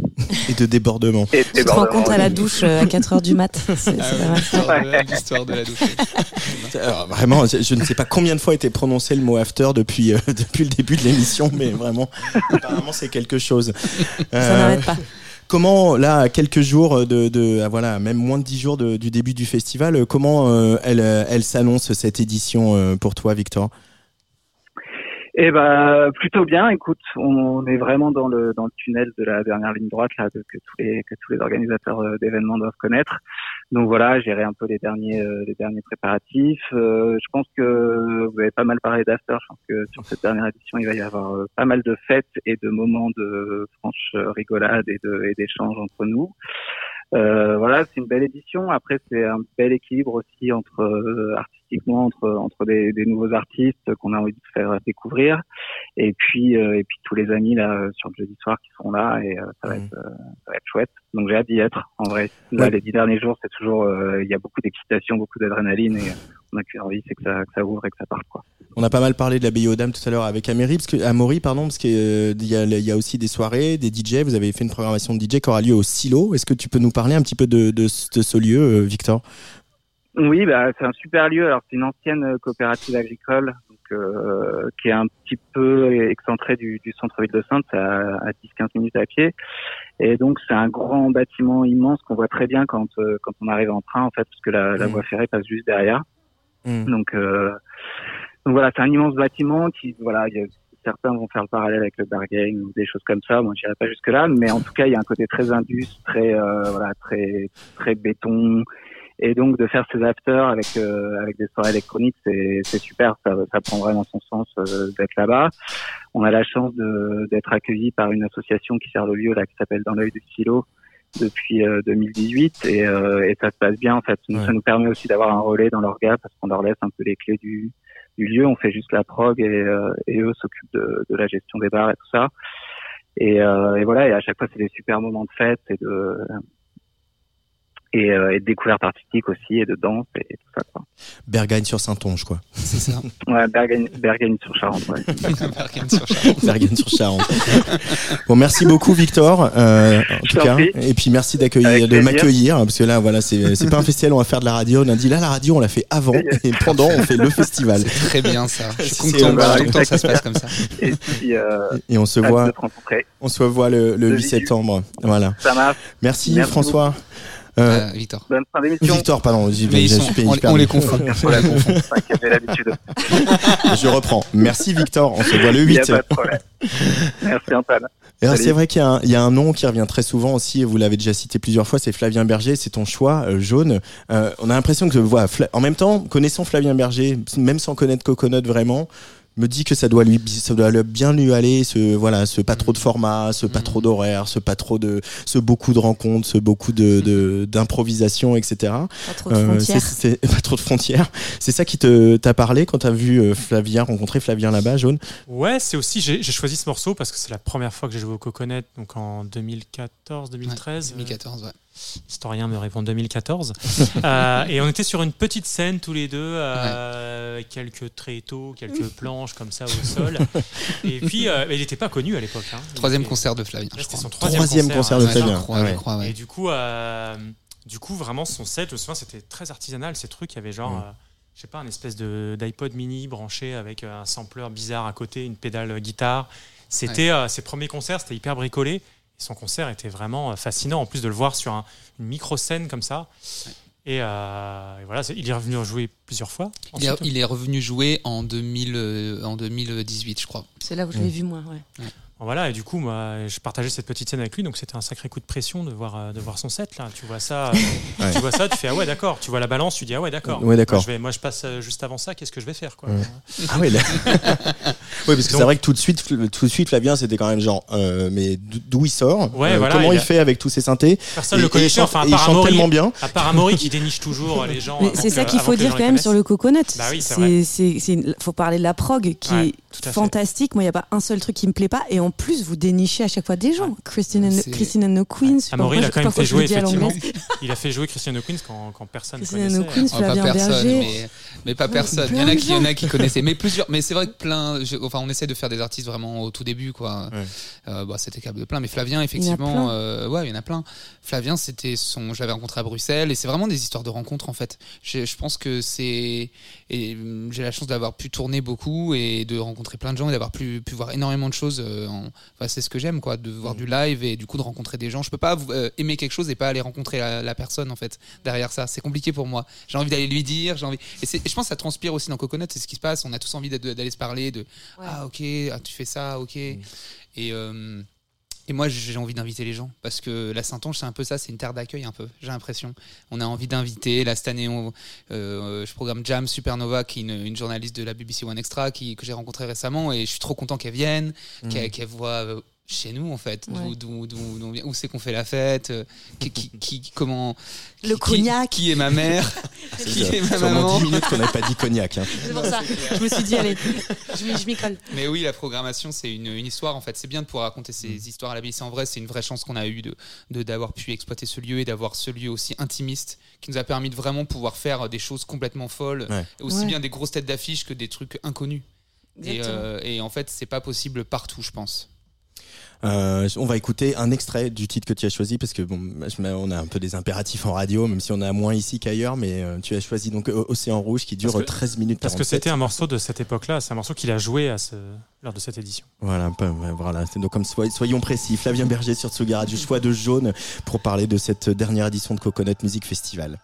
Et de débordement. Et Tu te rends compte à la douche euh, à 4 heures du mat. C'est Ah ouais, l'histoire de- de la douche. Alors, vraiment, je, je ne sais pas combien de fois a été prononcé le mot after depuis euh, depuis le début de l'émission, mais vraiment, apparemment, c'est quelque chose. Ça Euh, n'arrête pas. Comment, là, à quelques jours de, de ah, voilà, même moins de dix jours de- du début du festival, euh, comment euh, elle, euh, elle s'annonce cette édition euh, pour toi, Victor? Eh ben plutôt bien. Écoute, on est vraiment dans le dans le tunnel de la dernière ligne droite là que tous les que tous les organisateurs euh, d'événements doivent connaître. Donc voilà, gérer un peu les derniers euh, les derniers préparatifs. Euh, je pense que vous avez pas mal parlé d'after. Je pense que sur cette dernière édition, il va y avoir pas mal de fêtes et de moments de franche rigolade et de et d'échanges entre nous. Voilà, c'est une belle édition. Après, c'est un bel équilibre aussi entre euh, entre entre des, des nouveaux artistes qu'on a envie de faire découvrir, et puis euh, et puis tous les amis là euh, sur le jeudi soir qui sont là et euh, ça va être euh, ça va être chouette. Donc j'ai hâte d'y être. En vrai, là, Ouais. les dix derniers jours, c'est toujours euh, il y a beaucoup d'excitation, beaucoup d'adrénaline et on a qu'une envie, c'est que ça que ça ouvre et que ça parte quoi. On a pas mal parlé de l'abbaye aux dames tout à l'heure avec Améry, parce que Amaury, pardon, parce qu'il y, a- il y a aussi des soirées, des DJ. Vous avez fait une programmation de DJ qui aura lieu au Silo. Est-ce que tu peux nous parler un petit peu de, de, ce- de ce lieu, euh, Victor? Oui, bah, c'est un super lieu. Alors, c'est une ancienne euh, coopérative agricole donc, euh, qui est un petit peu excentrée du, du centre-ville de Sainte, à, à 10-15 minutes à pied. Et donc, c'est un grand bâtiment immense qu'on voit très bien quand, euh, quand on arrive en train, en fait, parce que la, la Mhm. voie ferrée passe juste derrière. Mhm. Donc, euh, donc voilà, c'est un immense bâtiment qui, voilà, il y a, certains vont faire le parallèle avec le bargain ou des choses comme ça. Moi, j'irai pas jusque là, mais en tout cas, il y a un côté très indus, très, euh, voilà, très, très béton. Et donc de faire ces afters avec euh, avec des soirées électroniques, c'est c'est super. Ça, ça prend vraiment son sens euh, d'être là-bas. On a la chance de d'être accueilli par une association qui sert le lieu là, qui s'appelle Dans l'œil du silo depuis euh, 2018 et, euh, et ça se passe bien en fait. Ouais. Ça nous permet aussi d'avoir un relais dans l'orga parce qu'on leur laisse un peu les clés du du lieu. On fait juste la prog et, euh, et eux s'occupent de, de la gestion des bars et tout ça. Et, euh, et voilà. Et à chaque fois, c'est des super moments de fête et de et, euh, et de découverte artistique aussi et de danse et tout ça. Quoi. Bergagne sur Saint-Onge, quoi. C'est ça. Ouais, Bergen, Bergen sur Charente. Ouais. Bergen sur Charente. Bergagne sur Charente. bon, merci beaucoup, Victor. euh, en tout cas, prie. et puis merci d'accueillir, de m'accueillir, parce que là, voilà, c'est c'est pas un festival, on va faire de la radio. On a dit là, la radio, on l'a fait avant, et pendant, on fait le festival. C'est très bien ça. Je suis content, voilà, content que ça se passe comme ça. Et puis, euh, Et on se voit, on se voit le, le De 8 visu. septembre. Voilà. Ça marche. Merci, Merci François. Euh, Victor. Bonne fin d'émission. Victor, pardon. j'y- Mais ils sont- super- on, les confond. On la confond. T'inquiète, j'ai l'habitude. Je reprends. Merci, Victor. On se voit le Il n'y 8. a pas de problème. Merci Antoine. C'est vrai qu'il y, a un- il y a un nom qui revient très souvent aussi, et vous l'avez déjà cité plusieurs fois, c'est Flavien Berger, c'est ton choix, euh, jaune. Euh, on a l'impression que, voilà, en même temps, connaissant Flavien Berger, même sans connaître Coconut vraiment, me dit que ça doit lui, ça doit le- bien lui aller, ce, voilà, ce pas trop de format, ce pas Mhm. trop d'horaire, ce pas trop de, ce beaucoup de rencontres, ce beaucoup de, d'improvisation, etc. Pas trop de Euh, frontières. pas trop de frontières. C'est ça qui te, t'a parlé quand t'as vu euh, Flavien rencontrer Flavien là-bas, jaune? Ouais, c'est aussi, j'ai j'ai choisi ce morceau parce que c'est la première fois que j'ai joué au Coconut, donc en 2014, 2013. 2014, ouais. Historien me répond 2014. Euh, et on était sur une petite scène tous les deux, euh, avec quelques tréteaux, quelques planches comme ça au sol. Et puis, euh, il n'était pas connu à l'époque. hein. Troisième était- concert de Flavien. je C'était crois. son troisième, Troisième concert de hein. Flavien. Je crois, Ah je ouais. crois, ouais. Et du coup, euh, du coup, vraiment, son set, je me souviens, c'était très artisanal. Ces trucs, il y avait genre, je sais pas, un espèce de d'iPod mini branché avec un sampler bizarre à côté, une pédale guitare. C'était euh, ses premiers concerts, c'était hyper bricolé. Et son concert était vraiment euh, fascinant, en plus de le voir sur un- une micro scène comme ça. Et, euh, et voilà, il est revenu en jouer plusieurs fois. Il est, ensuite. il est revenu jouer en, 2000, euh, en 2018, je crois. C'est là où je l'ai vu, moi. Ouais. Voilà, et du coup, moi, je partageais cette petite scène avec lui, donc c'était un sacré coup de pression de voir, euh, de voir son set là. Tu vois ça, euh, Ouais. tu vois ça, tu fais ah ouais d'accord. Tu vois la balance, tu dis ah ouais d'accord. Ouais, d'accord. Moi, je vais, moi je passe euh, juste avant ça. Qu'est-ce que je vais faire quoi Ouais. Ah ouais, là. oui, parce que c'est vrai que tout de suite, tout de suite, Flavien, c'était quand même genre, euh, mais d'où il sort Ouais, Euh, voilà, Comment il il, a- fait avec tous ses synthés Personne Et- le il connaissait. chante- Enfin, il chante tellement bien. à part Amaury qui déniche toujours les gens. C'est ça qu'il faut dire quand même sur le coconut. Bah oui, c'est c'est vrai. c'est c'est une- faut parler de la prog qui Ouais, est fantastique. Moi, il y a pas un seul truc qui me plaît pas. Et en plus, vous dénichez à chaque fois des gens. Christine and, C'est- Christine and the Queens. sais pas Amaury, il a quand même fait jouer effectivement. Il a fait jouer Christian Queens quand, quand personne ne Christine and connaissait. the Queens, pas Flavien personne, Berger. mais, mais pas Ouais, personne. Il y en a qui, il y en gens. a qui connaissaient, mais plusieurs. Mais c'est vrai que plein. je- enfin, on essaie de faire des artistes vraiment au tout début, quoi. Ouais. Euh, bah, c'était capable de plein, mais Flavien, effectivement, euh, ouais, il y en a plein. Flavien, c'était son. Je l'avais rencontré à Bruxelles, et c'est vraiment des histoires de rencontres, en fait. Je, je pense que c'est. Et hum, j'ai la chance d'avoir pu tourner beaucoup et de rencontrer plein de gens et d'avoir pu, pu voir énormément de choses. euh, en- Enfin, c'est ce que j'aime, quoi, de voir du live et du coup de rencontrer des gens. Je peux pas euh, aimer quelque chose et pas aller rencontrer la, la personne, en fait, derrière ça. C'est compliqué pour moi. J'ai envie d'aller lui dire, j'ai envie. Et, je pense que ça transpire aussi dans Coconut, c'est ce qui se passe. On a tous envie d'aller se parler de Ah, ok, ah, tu fais ça, ok. Et. euh, et moi, j'ai envie d'inviter les gens parce que la Saintonge, c'est un peu ça, c'est une terre d'accueil un peu. J'ai l'impression. On a envie d'inviter. Là, cette année, on- euh, je programme Jam Supernova, qui est une, une journaliste de la BBC One Extra, qui, que j'ai rencontrée récemment, et je suis trop content qu'elle vienne, qu'elle qu'elle voit euh, chez nous en fait, Ouais. d'où où c'est qu'on fait la fête, euh, qui, qui, qui- comment, Le qui- cognac. qui est ma mère, qui est ma Sûrement maman. 10 minutes qu'on n'avait pas dit cognac. hein. C'est pour ça. Je me suis dit, allez, je m'y- colle. Mais oui, la programmation, c'est une, une histoire. En fait, c'est bien de pouvoir raconter ces Mm. histoires à la BBC. En vrai, c'est une vraie chance qu'on a eue de d'avoir pu exploiter ce lieu et d'avoir ce lieu aussi intimiste qui nous a permis de vraiment pouvoir faire des choses complètement folles, Ouais. aussi Ouais. bien des grosses têtes d'affiche que des trucs inconnus. Et, euh, et en fait, c'est pas possible partout, je pense. Euh, on va écouter un extrait du titre que tu as choisi parce que bon, on a un peu des impératifs en radio, même si on a moins ici qu'ailleurs, mais euh, tu as choisi donc Océan Rouge qui dure que- 13 minutes Parce que 47. c'était un morceau de cette époque-là. C'est un morceau qu'il a joué à ce, lors de cette édition. Voilà, voilà. Donc comme soy- soyons précis, Flavien Berger sur Tsugi Radio, choix de jaune pour parler de cette dernière édition de Coconut Music Festival.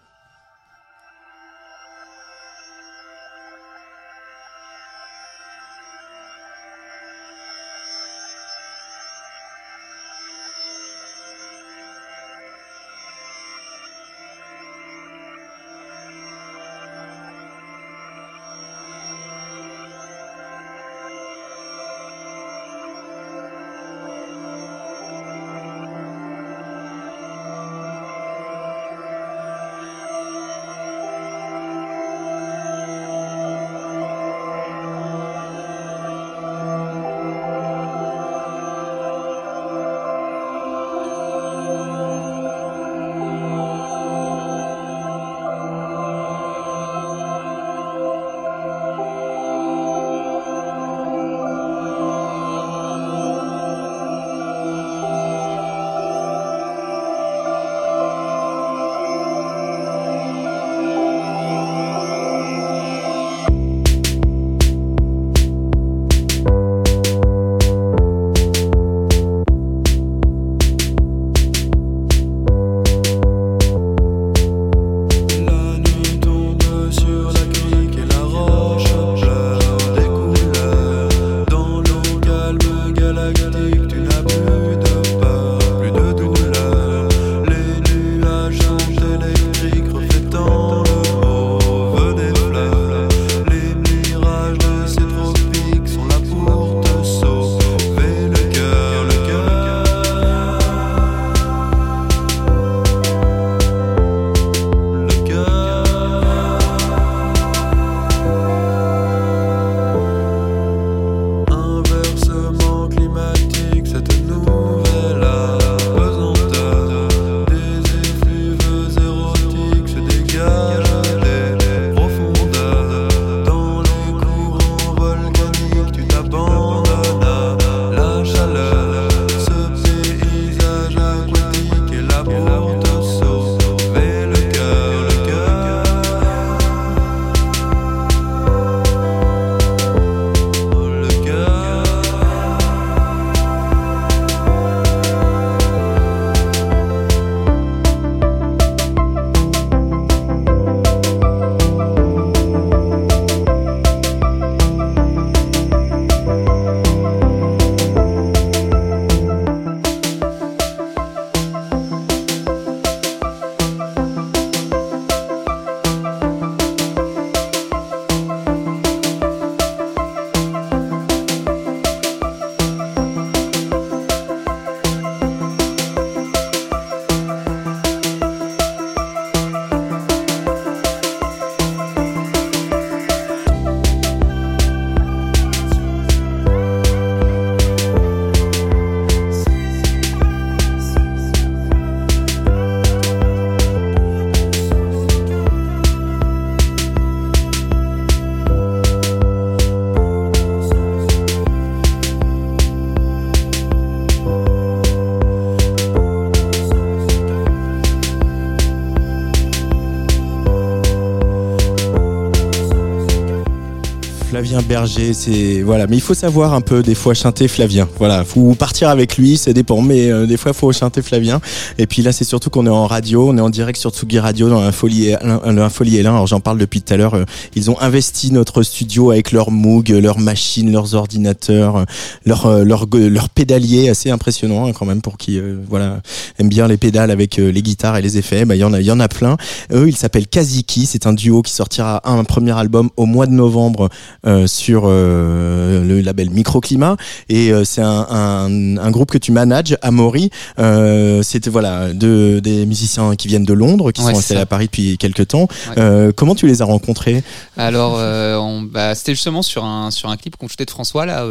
Berger, c'est voilà, mais il faut savoir un peu des fois chanter Flavien. Voilà, faut partir avec lui, ça dépend, mais euh, des fois faut chanter Flavien. Et puis là, c'est surtout qu'on est en radio, on est en direct sur Tsugi Radio dans un folie, un, un folie L1. Alors j'en parle depuis tout à l'heure. euh, Ils ont investi notre studio avec leurs Moog, leurs machines, leurs ordinateurs, euh, leurs euh, leurs pédaliers, assez impressionnant hein, quand même pour qui euh, voilà aime bien les pédales avec euh, les guitares et les effets. Bah il y en a, il y en a plein. Eux, ils s'appellent Kaziki. C'est un duo qui sortira un premier album au mois de novembre euh, sur euh, le label Microclimat. Et euh, c'est un, un, un groupe que tu manages, Amaury. Euh, C'était voilà de, des musiciens qui viennent de Londres, qui Ouais, sont installés à Paris depuis quelques temps. Ouais. Comment tu les as rencontrés? Alors, on- bah, c'était justement sur un, sur un clip qu'on shootait de François, là,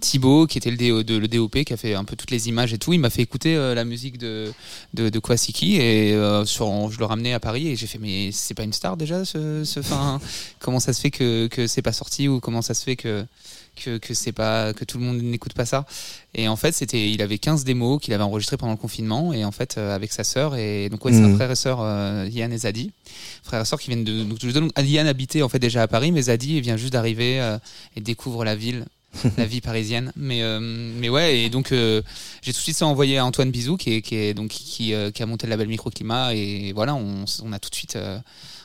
Thibaut, qui était le, DO, de, le DOP, qui a fait un peu toutes les images et tout. Il m'a fait écouter la musique de, de, de Kwasiki et sur, je le ramenais à Paris et j'ai fait, mais c'est pas une star déjà, ce, ce fin, comment ça se fait que, que c'est pas sorti ou comment ça se fait que, que, que c'est pas, que tout le monde n'écoute pas ça. Et en fait, c'était, il avait 15 démos qu'il avait enregistrées pendant le confinement et en fait, euh, avec sa sœur et donc, ouais, c'est un Mhm. frère et sœur, euh, Yann et Zadi frères et sœurs qui viennent de donc, donne- Yann habitait en fait déjà à Paris mais Zadi il vient juste d'arriver euh, et découvre la ville la vie parisienne mais euh, mais ouais et donc euh, j'ai tout de suite ça envoyé à Antoine Bizou qui est, qui est donc qui, euh, qui a monté le label Microclimat et voilà on, a tout de suite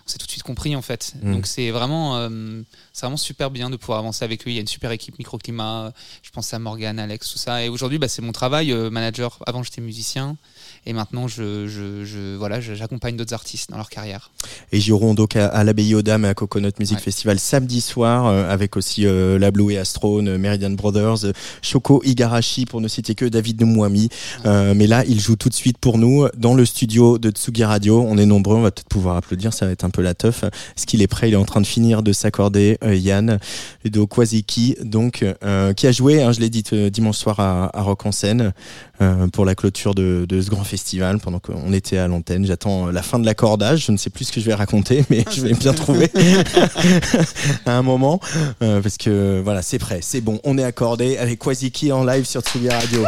on s'est tout de suite compris en fait. Mm. donc c'est vraiment euh, c'est vraiment super bien de pouvoir avancer avec lui. Il y a une super équipe Microclimat je pense à Morgan Alex tout ça. Et aujourd'hui bah, c'est mon travail euh, manager. Avant j'étais musicien et maintenant je, je, je voilà j'accompagne d'autres artistes dans leur carrière Et joueront donc à, à l'Abbaye aux Dames et à Coconut Music Ouais. Festival samedi soir euh, avec aussi euh, la Blue et Astrone, euh, Meridian Brothers, euh, Shoko Igarashi pour ne citer que David Noumouami. Euh, mais là, ils jouent tout de suite pour nous dans le studio de Tsugi Radio. On est nombreux, on va peut-être pouvoir applaudir, ça va être un peu la teuf. Est-ce qu'il est prêt Il est en train de finir de s'accorder, Yann de Kwaziki, donc qui a joué, hein, je l'ai dit dimanche soir à, à Rock en scène pour la clôture de, de ce grand festival pendant qu'on était à l'antenne. J'attends euh, la fin de l'accordage. Je ne sais plus ce que je vais raconter, mais je vais bien trouver à un moment euh, parce que voilà, c'est prêt, c'est bon, on est accordé. Allez, Kwaziki en live sur Tsugi Radio.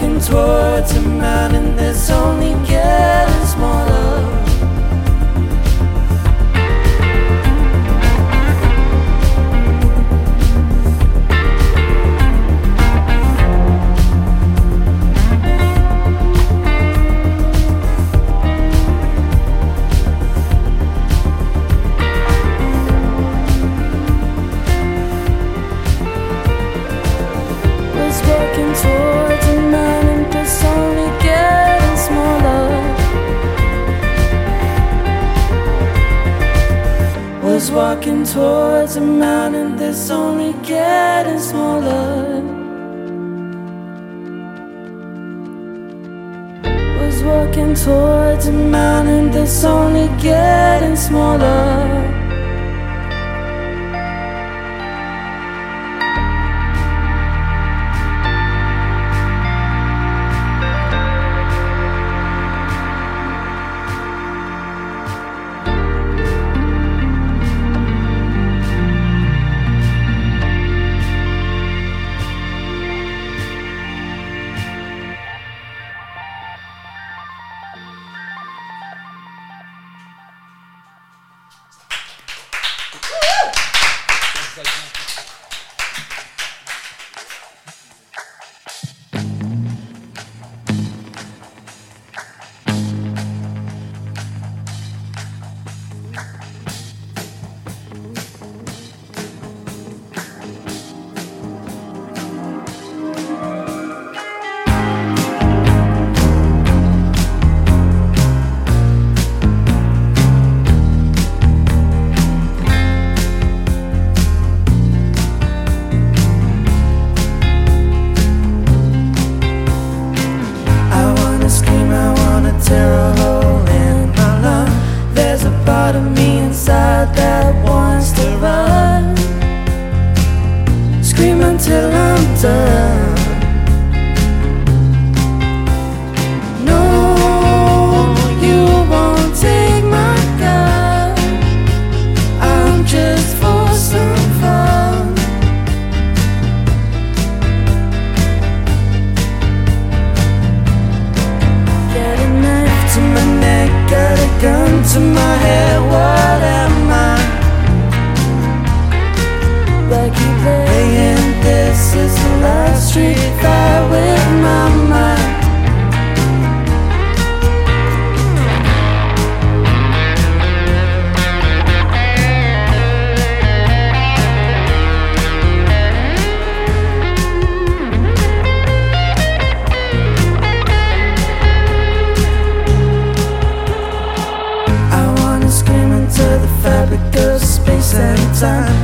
walking towards a mountain that's only getting smaller. It's a mountain that's only getting smaller. Was walking towards a mountain that's only getting smaller. time.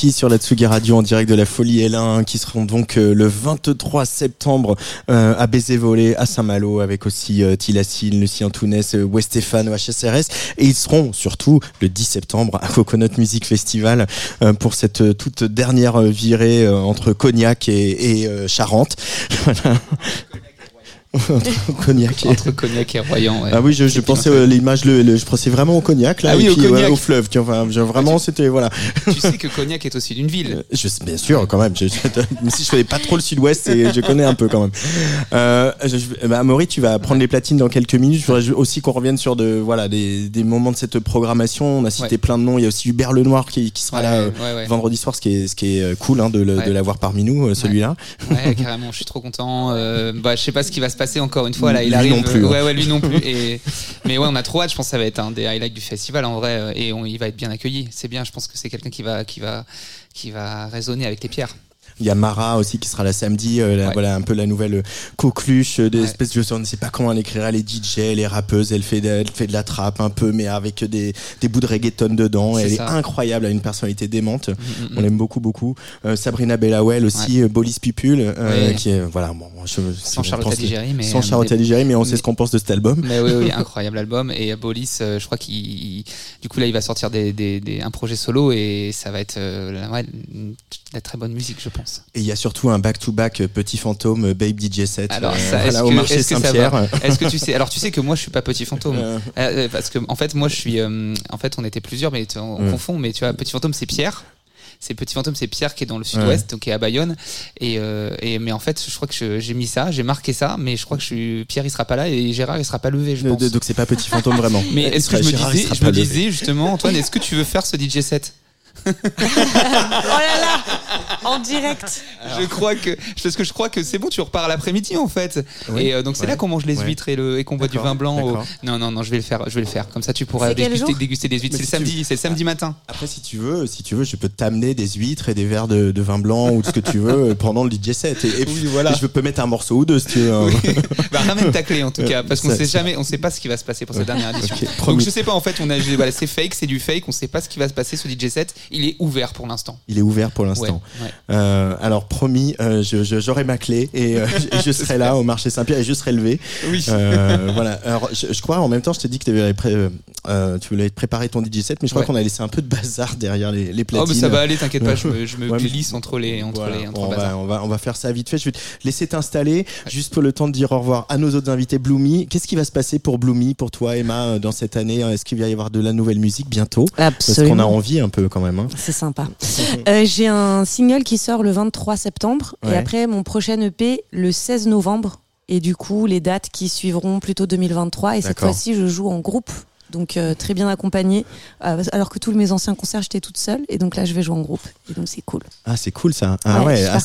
Sur la Tsugi Radio en direct de la Folie L1 qui seront donc euh, le 23 septembre euh, à Baiser-Volé à Saint-Malo avec aussi euh, Tilassine, Lucie Antounès, euh, Westéphane au HSRS et ils seront surtout le 10 septembre à Coconut Music Festival euh, pour cette euh, toute dernière virée entre Cognac et, et Charente. Voilà. Entre Cognac et... Entre Cognac et Royan. ouais. Ah oui, je, je pensais euh, l'image, le, le- je pensais vraiment au cognac là, Ah oui, et au puis ouais, cognac. au fleuve. Tu vois, enfin, je- vraiment, c'était voilà. Tu sais que Cognac est aussi d'une ville. Je sais bien sûr quand même. Je, je- même si je connais pas trop le Sud-Ouest, je connais un peu quand même. Euh, je, je- bah, Amaury, tu vas prendre les platines dans quelques minutes. Je voudrais aussi qu'on revienne sur de voilà des, des moments de cette programmation. On a cité plein de noms. Il y a aussi Hubert Lenoir qui, qui sera là euh, vendredi soir, ce qui est ce qui est euh, cool hein, de, de l'avoir parmi nous, euh, celui-là. Ouais, carrément, je suis trop content. Euh, bah, je sais pas ce qui va se passer encore une fois là. Il Lui arrive. non plus, Ouais, ouais, lui non plus. Et mais ouais, on a trop hâte. Je pense que ça va être un des highlights du festival en vrai, euh, et on, il va être bien accueilli. C'est bien. Je pense que c'est quelqu'un qui va, qui va, qui va résonner avec les pierres. Il y a Mara aussi qui sera là samedi, euh, la- Ouais. voilà un peu la nouvelle euh, coqueluche euh, des Ouais. espèces de je ne sais pas comment elle écrira les DJ, les rappeuses, elle fait de, elle fait de la trappe un peu mais avec des, des bouts de reggaeton dedans, elle ça. est incroyable, elle a une personnalité démente. Mm, mm, On mm. l'aime beaucoup beaucoup. Euh, Sabrina Bellawell aussi, euh, Bolis Pipul euh, Ouais. qui est voilà bon, je, Sans Charlotte Adigéry, mais sans Charlotte mais- Adigéry, mais on sait ce qu'on pense de cet album. Mais oui, oui, incroyable album. Et Bolis, je crois qu'il, du coup là, il va sortir des, des, des- un projet solo et ça va être ouais, de la très bonne musique, je pense. Et il y a surtout un back-to-back euh, Petit Fantôme euh, Babe DJ set Alors euh, ça, voilà, est-ce au marché Saint-Pierre. Est-ce que tu sais Alors tu sais que moi, je suis pas petit fantôme. Euh, Euh, euh, parce que en fait moi je suis euh, en fait on était plusieurs mais on Mm. confond mais tu vois petit fantôme c'est Pierre c'est petit fantôme c'est Pierre qui est dans le sud-ouest donc qui est à Bayonne et, euh, et mais en fait je crois que j'ai mis ça j'ai marqué ça mais je crois que je suis Pierre il sera pas là et Gérard il sera pas levé je pense donc c'est pas Petit Fantôme vraiment. mais est-ce que je me Gérard, disais je me disais justement Antoine est-ce que tu veux faire ce DJ set? Oh là là En direct je crois que parce que je crois que c'est bon tu repars l'après-midi en fait Oui. et euh, donc c'est Ouais. là qu'on mange les Ouais. huîtres et le et qu'on boit du vin blanc au- non non non je vais le faire je vais le faire comme ça tu pourras déguster, des huîtres c'est le si samedi c'est le samedi matin Après, si tu veux, si tu veux, je peux t'amener des huîtres et des verres de, de vin blanc ou ce que tu veux pendant le DJ set. Et, et puis voilà. et je peux mettre un morceau ou deux si tu veux. hein. bah, ramène ta clé en tout cas, parce qu'on sait jamais, on sait pas ce qui va se passer pour cette dernière édition. Donc je sais pas en fait, on a, voilà, c'est fake, c'est du fake, on sait pas ce qui va se passer ce DJ set. Il est ouvert pour l'instant. Il est ouvert pour l'instant. ouais. Euh, alors promis, euh, j'aurai ma clé et, euh, et je serai là au marché Saint-Pierre et je serai levé. Oui. Euh, voilà. Alors je, je crois en même temps, je t'ai dit que avais pré- euh, tu voulais préparer ton DJ set, mais je crois Ouais. qu'on a laissé un peu de bazar derrière les, les Oh platines. mais ça va aller, t'inquiète pas, je me, je me glisse entre les entre Voilà, les entre on, bazar. va, on, va, on va faire ça vite fait. Je vais te laisser t'installer juste pour le temps de dire au revoir à nos autres invités Bloomy. Qu'est-ce qui va se passer pour Bloomy, pour toi Emma, dans cette année? Est-ce qu'il va y avoir de la nouvelle musique bientôt? Parce qu'on a envie un peu quand même. Hein. C'est sympa. Euh, J'ai un single qui sort le 23 septembre Ouais. et après mon prochain EP le 16 novembre. Et du coup, les dates qui suivront plutôt 2023. Et cette fois-ci, je joue en groupe. Donc euh, très bien accompagné. Euh, alors que tous mes anciens concerts, j'étais toute seule. Et donc là, je vais jouer en groupe. Et donc c'est cool. Ah, c'est cool ça. Ah Ouais, ah,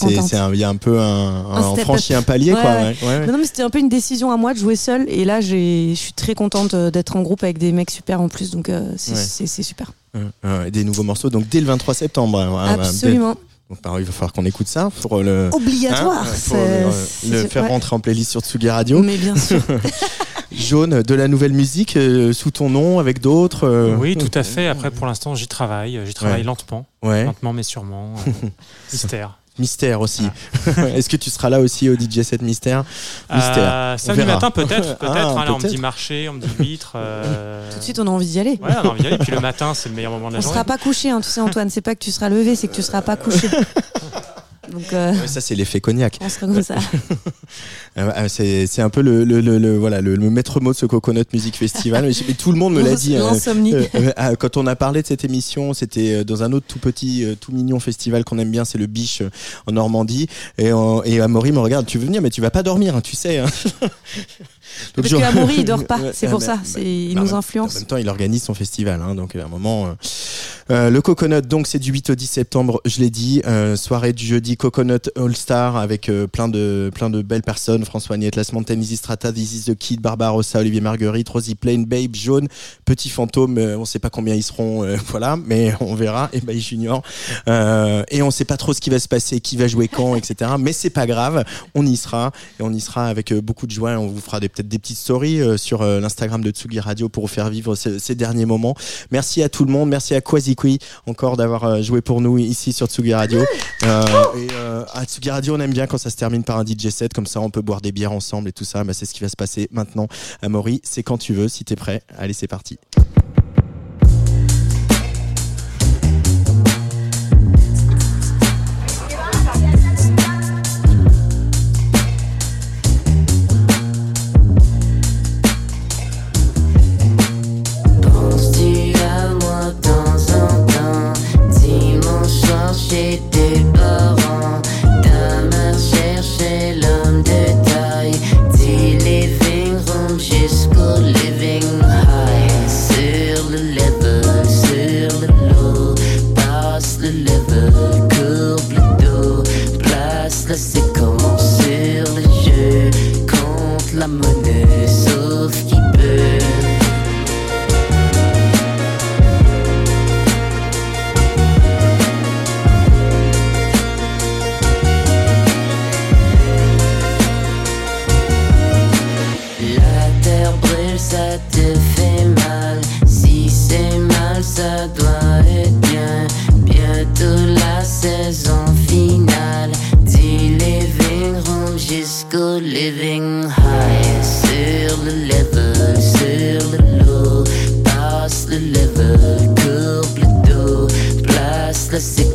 il y a un peu un, un, Un on step franchit up. un palier Ouais, quoi. ouais. Non, non, mais c'était un peu une décision à moi de jouer seule. Et là, je suis très contente euh, d'être en groupe avec des mecs super en plus. Donc euh, c'est super. Ouais, ouais, des nouveaux morceaux. Donc dès le 23 septembre. hein, Absolument. Donc, bah, il va falloir qu'on écoute ça pour le. Obligatoire. hein, pour C'est- le, faire ouais. rentrer en playlist sur Tsugi Radio. Mais bien sûr. Jaune, de la nouvelle musique euh, sous ton nom avec d'autres. euh, Oui, tout à fait. Après, pour l'instant, j'y travaille. J'y travaille Ouais. lentement. Ouais. Lentement, mais sûrement. euh, mystère. Mystère aussi. Est-ce que tu seras là aussi au DJ 7 Mystère Mystère. Euh, On samedi verra. matin, peut-être. peut-être Ah, hein, là, on me peut-être. dit marché, on me dit huître. euh, Tout de suite, on a envie d'y aller. Ouais, on a envie d'y aller. Puis le matin, c'est le meilleur moment de la On journée. sera pas couché, hein, tu sais Antoine. C'est pas que tu seras levé, c'est que tu seras pas couché. Donc euh, Ouais, Ça, c'est l'effet cognac. on sera comme ça. Euh, C'est un peu le, le, le, le- voilà, le, maître mot de ce Coconut Music Festival. Mais, tout le monde me l'a dit. hein. Euh, euh, quand on a parlé de cette émission, c'était dans un autre tout petit, tout mignon festival qu'on aime bien, c'est le Biche en Normandie. Et, et Amaury me regarde, tu veux venir, mais tu vas pas dormir, hein, tu sais. hein. Donc, Parce je- que Amaury, il dort pas. C'est pour ça. C'est- il bah, nous même- En influence. même temps, il organise son festival, hein, donc à un moment. euh, euh, le Coconut, donc c'est du 8 au 10 septembre, je l'ai dit. euh, soirée du jeudi Coconut All Star avec euh, plein de plein de belles personnes. François Agnès, Las Mountain, Izzy Strata, This is the Kid, Barbarossa, Olivier Marguerite, Rosie Plain, Babe, Jaune, Petit Fantôme. on sait pas combien ils seront, voilà, mais on verra. Et Babe Junior. Et on sait pas trop ce qui va se passer, qui va jouer quand, etc. Mais c'est pas grave, on y sera et on y sera avec beaucoup de joie. On vous fera des peut-être des petites stories euh, sur euh, l'Instagram de Tsugi Radio pour vous faire vivre ce- ces derniers moments. Merci à tout le monde, merci à Quasi encore d'avoir euh, joué pour nous ici sur Tsugi Radio. Euh, et euh, à Tsugi Radio, on aime bien quand ça se termine par un DJ set, comme ça on peut boire des bières ensemble et tout ça. Bah, c'est ce qui va se passer maintenant. Amaury, c'est quand tu veux, si t'es prêt. Allez, c'est parti. go living high sail the level, sail the low, pass the level, courbe le dos, blast the sécurité.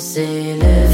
s'élève.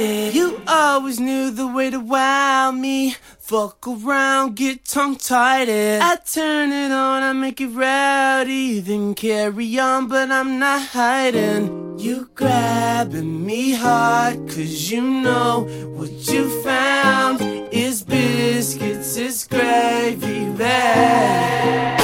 it. You always knew the way to wow me. Fuck around, get tongue tied. I turn it on, I make it rowdy. Then carry on, but I'm not hiding. You grabbing me hard, cause you know what you found is biscuits, is gravy bag.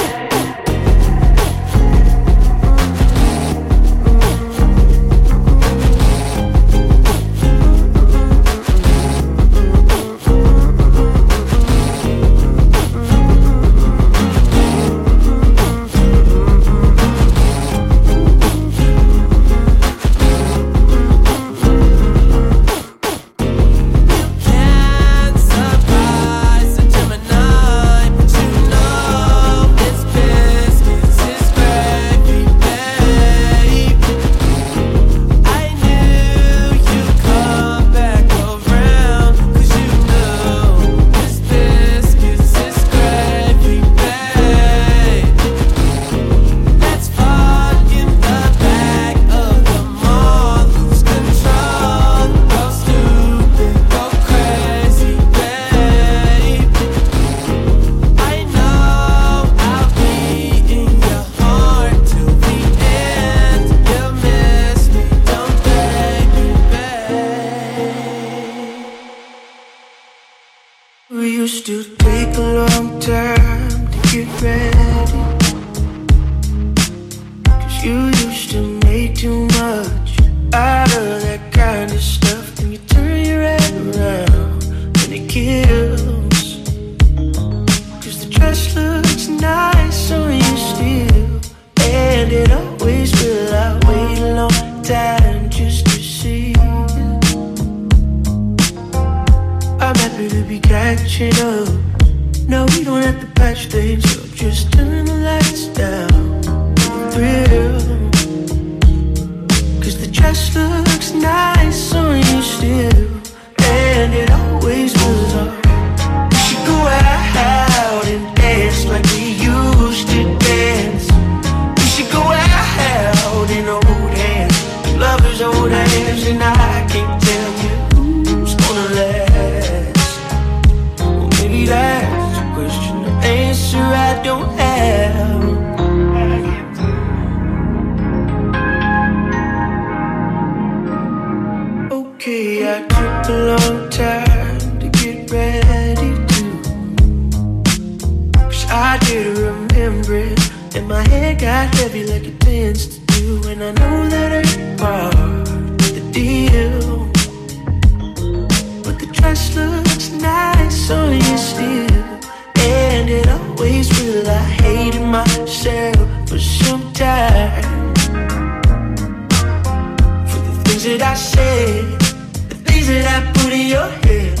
That in your head.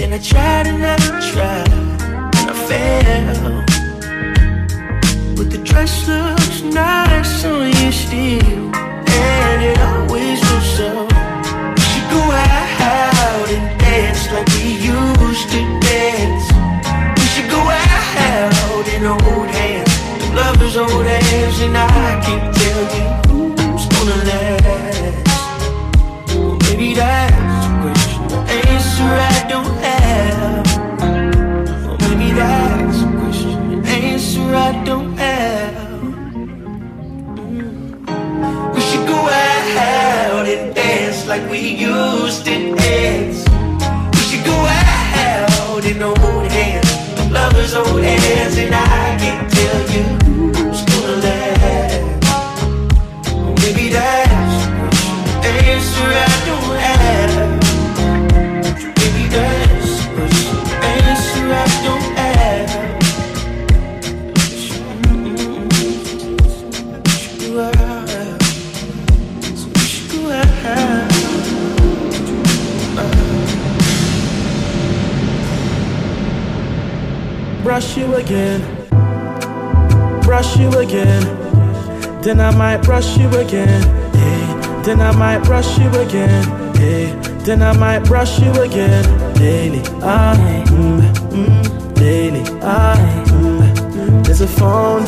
And I tried and I tried, and I failed. But the dress looks nice on you still, and it always will so. We should go out and dance like we used to dance. We should go out and hold hands, lovers hold hands, and I can tell you who's gonna last. Well, maybe the answer I don't have. Well, maybe that's a question, the answer I don't have. Mm. We should go out and dance like we used to dance. We should go out and hold hands, lovers hold hands, and I can tell you who's gonna last. Well, maybe that's a question, answer I Brush you again, brush you again. Then I might brush you again. Hey, then I might brush you again. Hey, then I might brush you again. Daily, I, mm, mm, daily, I. Mm. There's a phone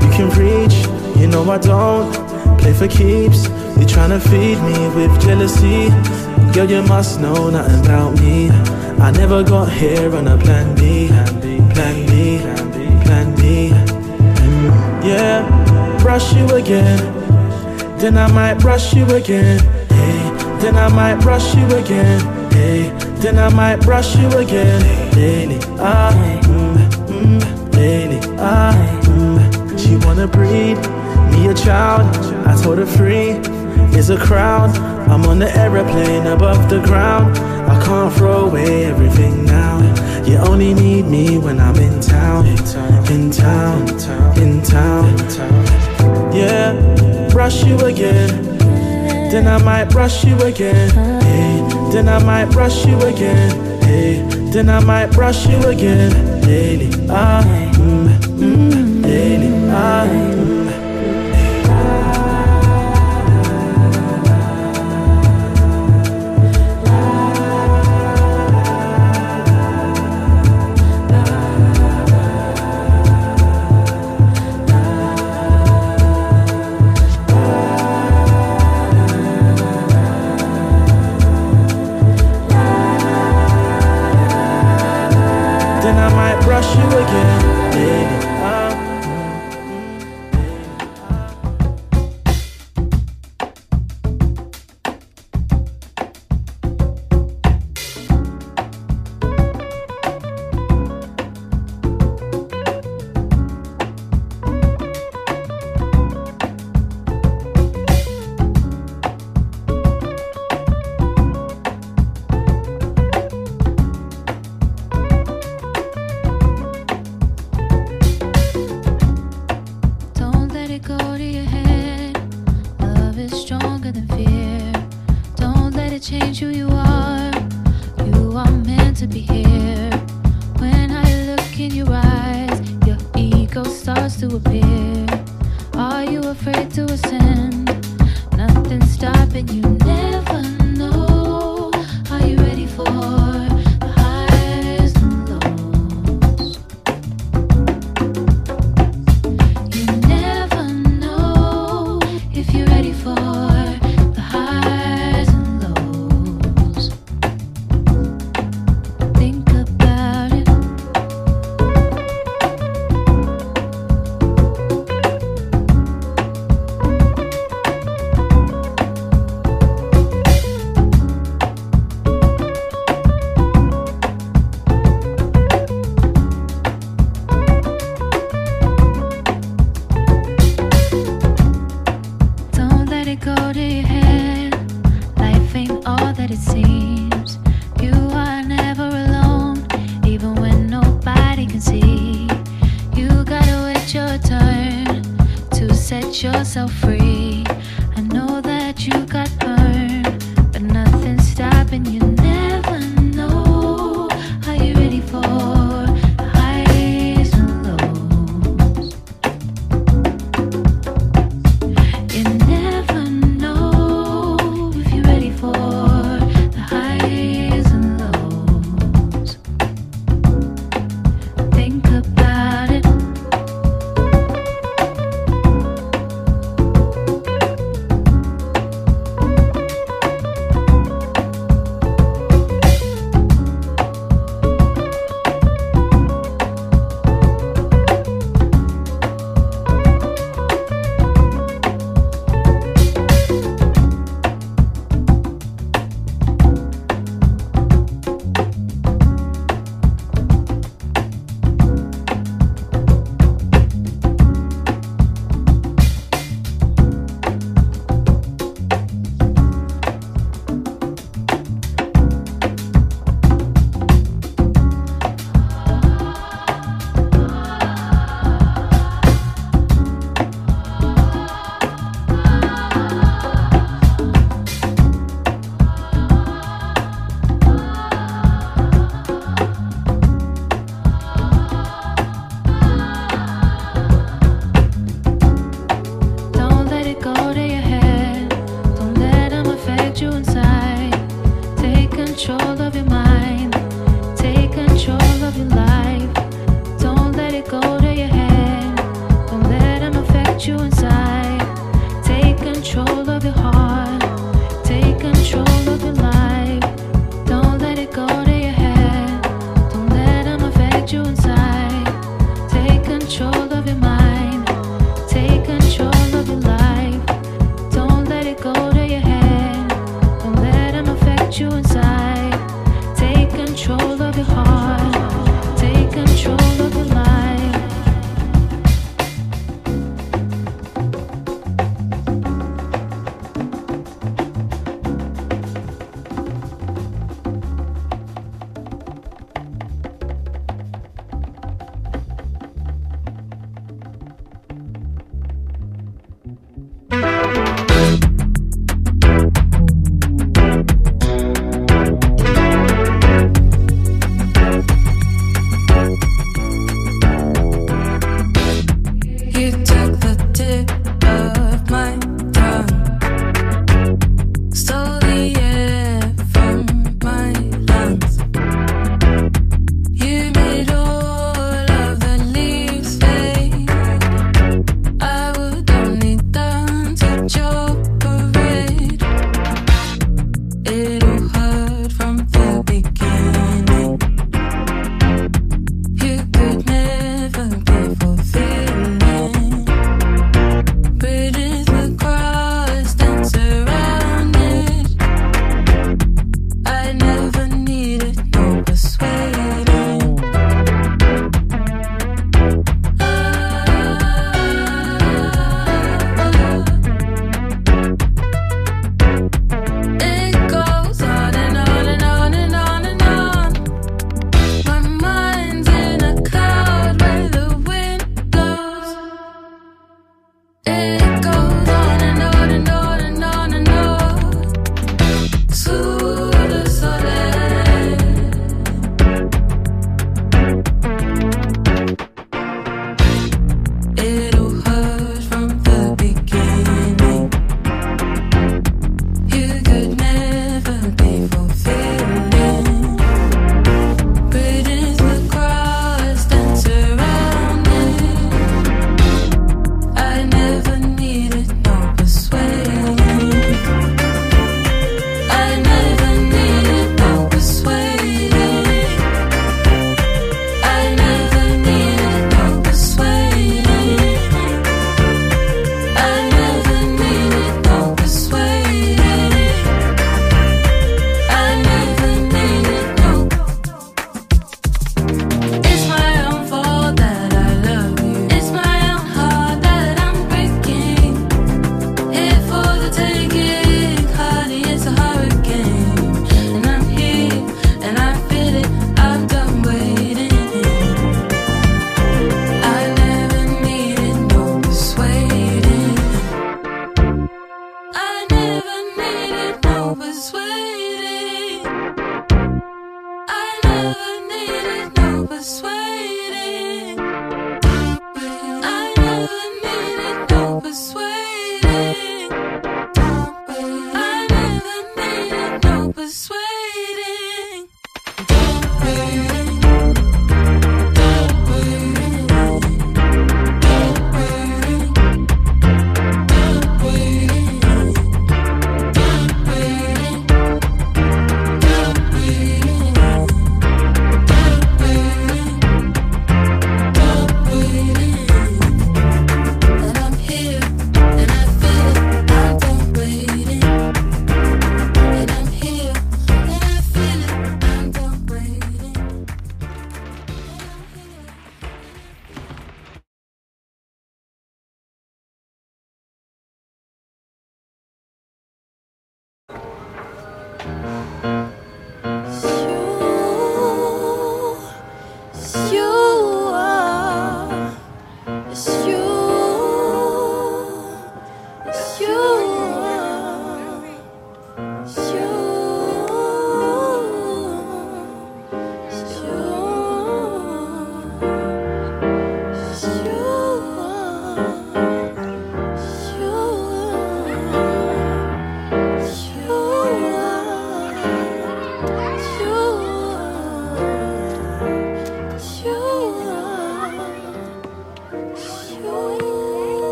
you can reach. You know I don't play for keeps. You're trying to feed me with jealousy. Girl, you must know nothing about me. I never got here on a plan B. Plan B, plan B. Yeah, brush you again. Then I might brush you again. Hey, then I might brush you again. Hey, then I might brush you again. Daily, I, mm, mm, daily, I. Mm. She wanna breed me a child. I told her free is a crowd. I'm on the aeroplane above the ground. I can't throw away everything now. You only need me when I'm in town, in town, in town. Yeah, brush you again. Then I might brush you again. Hey, then I might brush you again. Hey, then I might brush you again. Daily, I, mm, mm, daily, I. 是。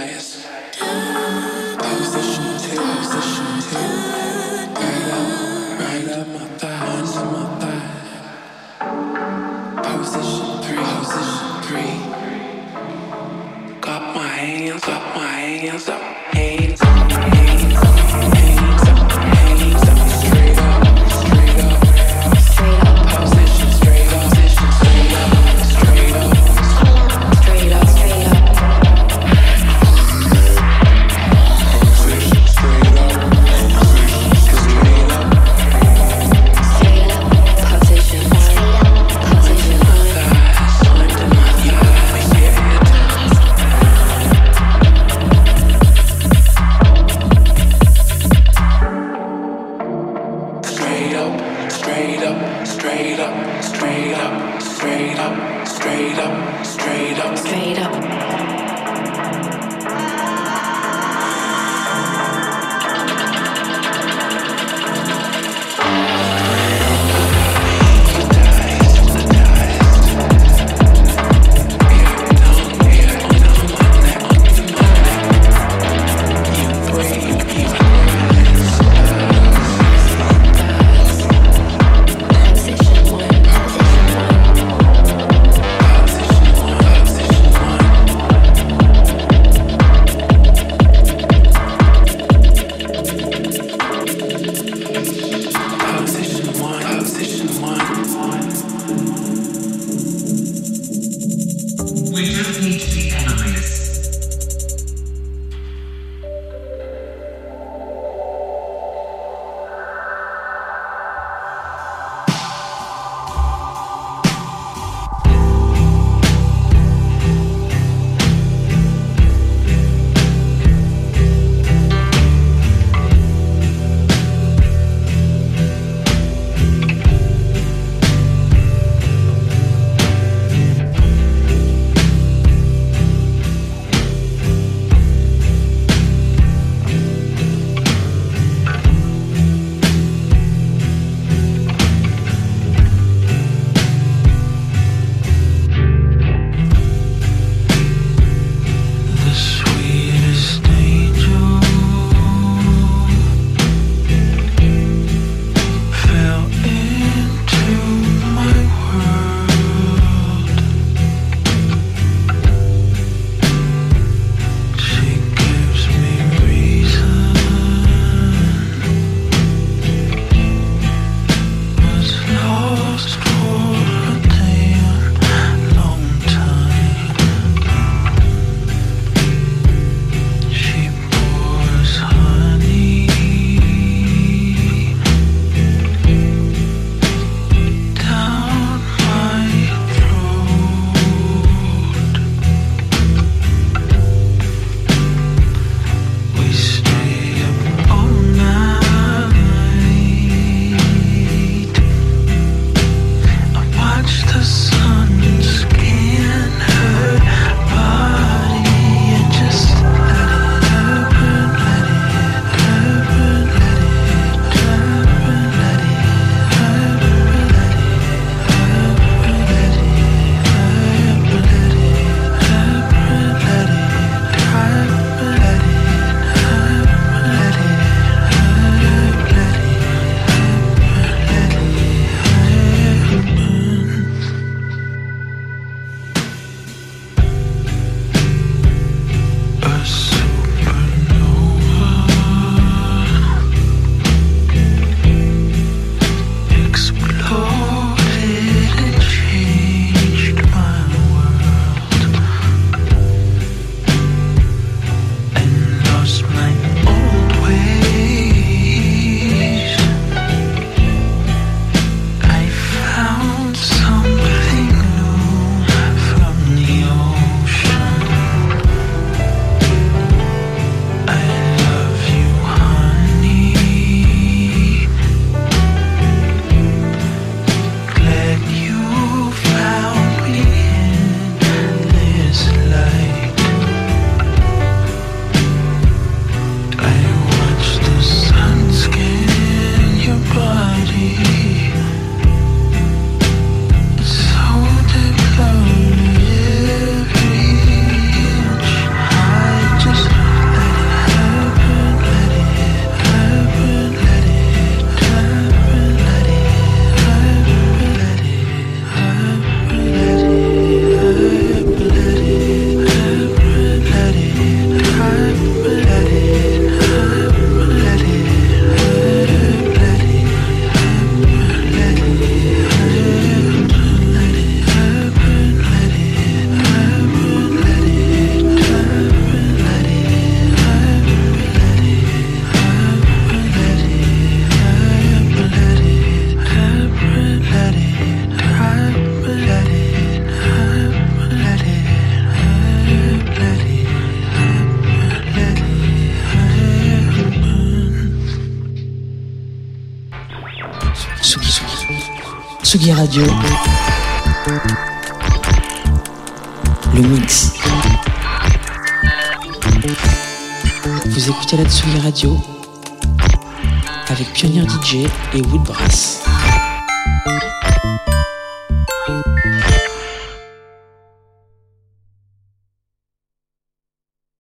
Eyes. Position two, position two. Right up, right up my thigh, under my thigh. Position three, position three. Got my hands up, my hands up, hands up, Tsugi Radio. Le mix. Vous écoutez la Tsugi Radio avec Pionnier DJ et Woodbrass.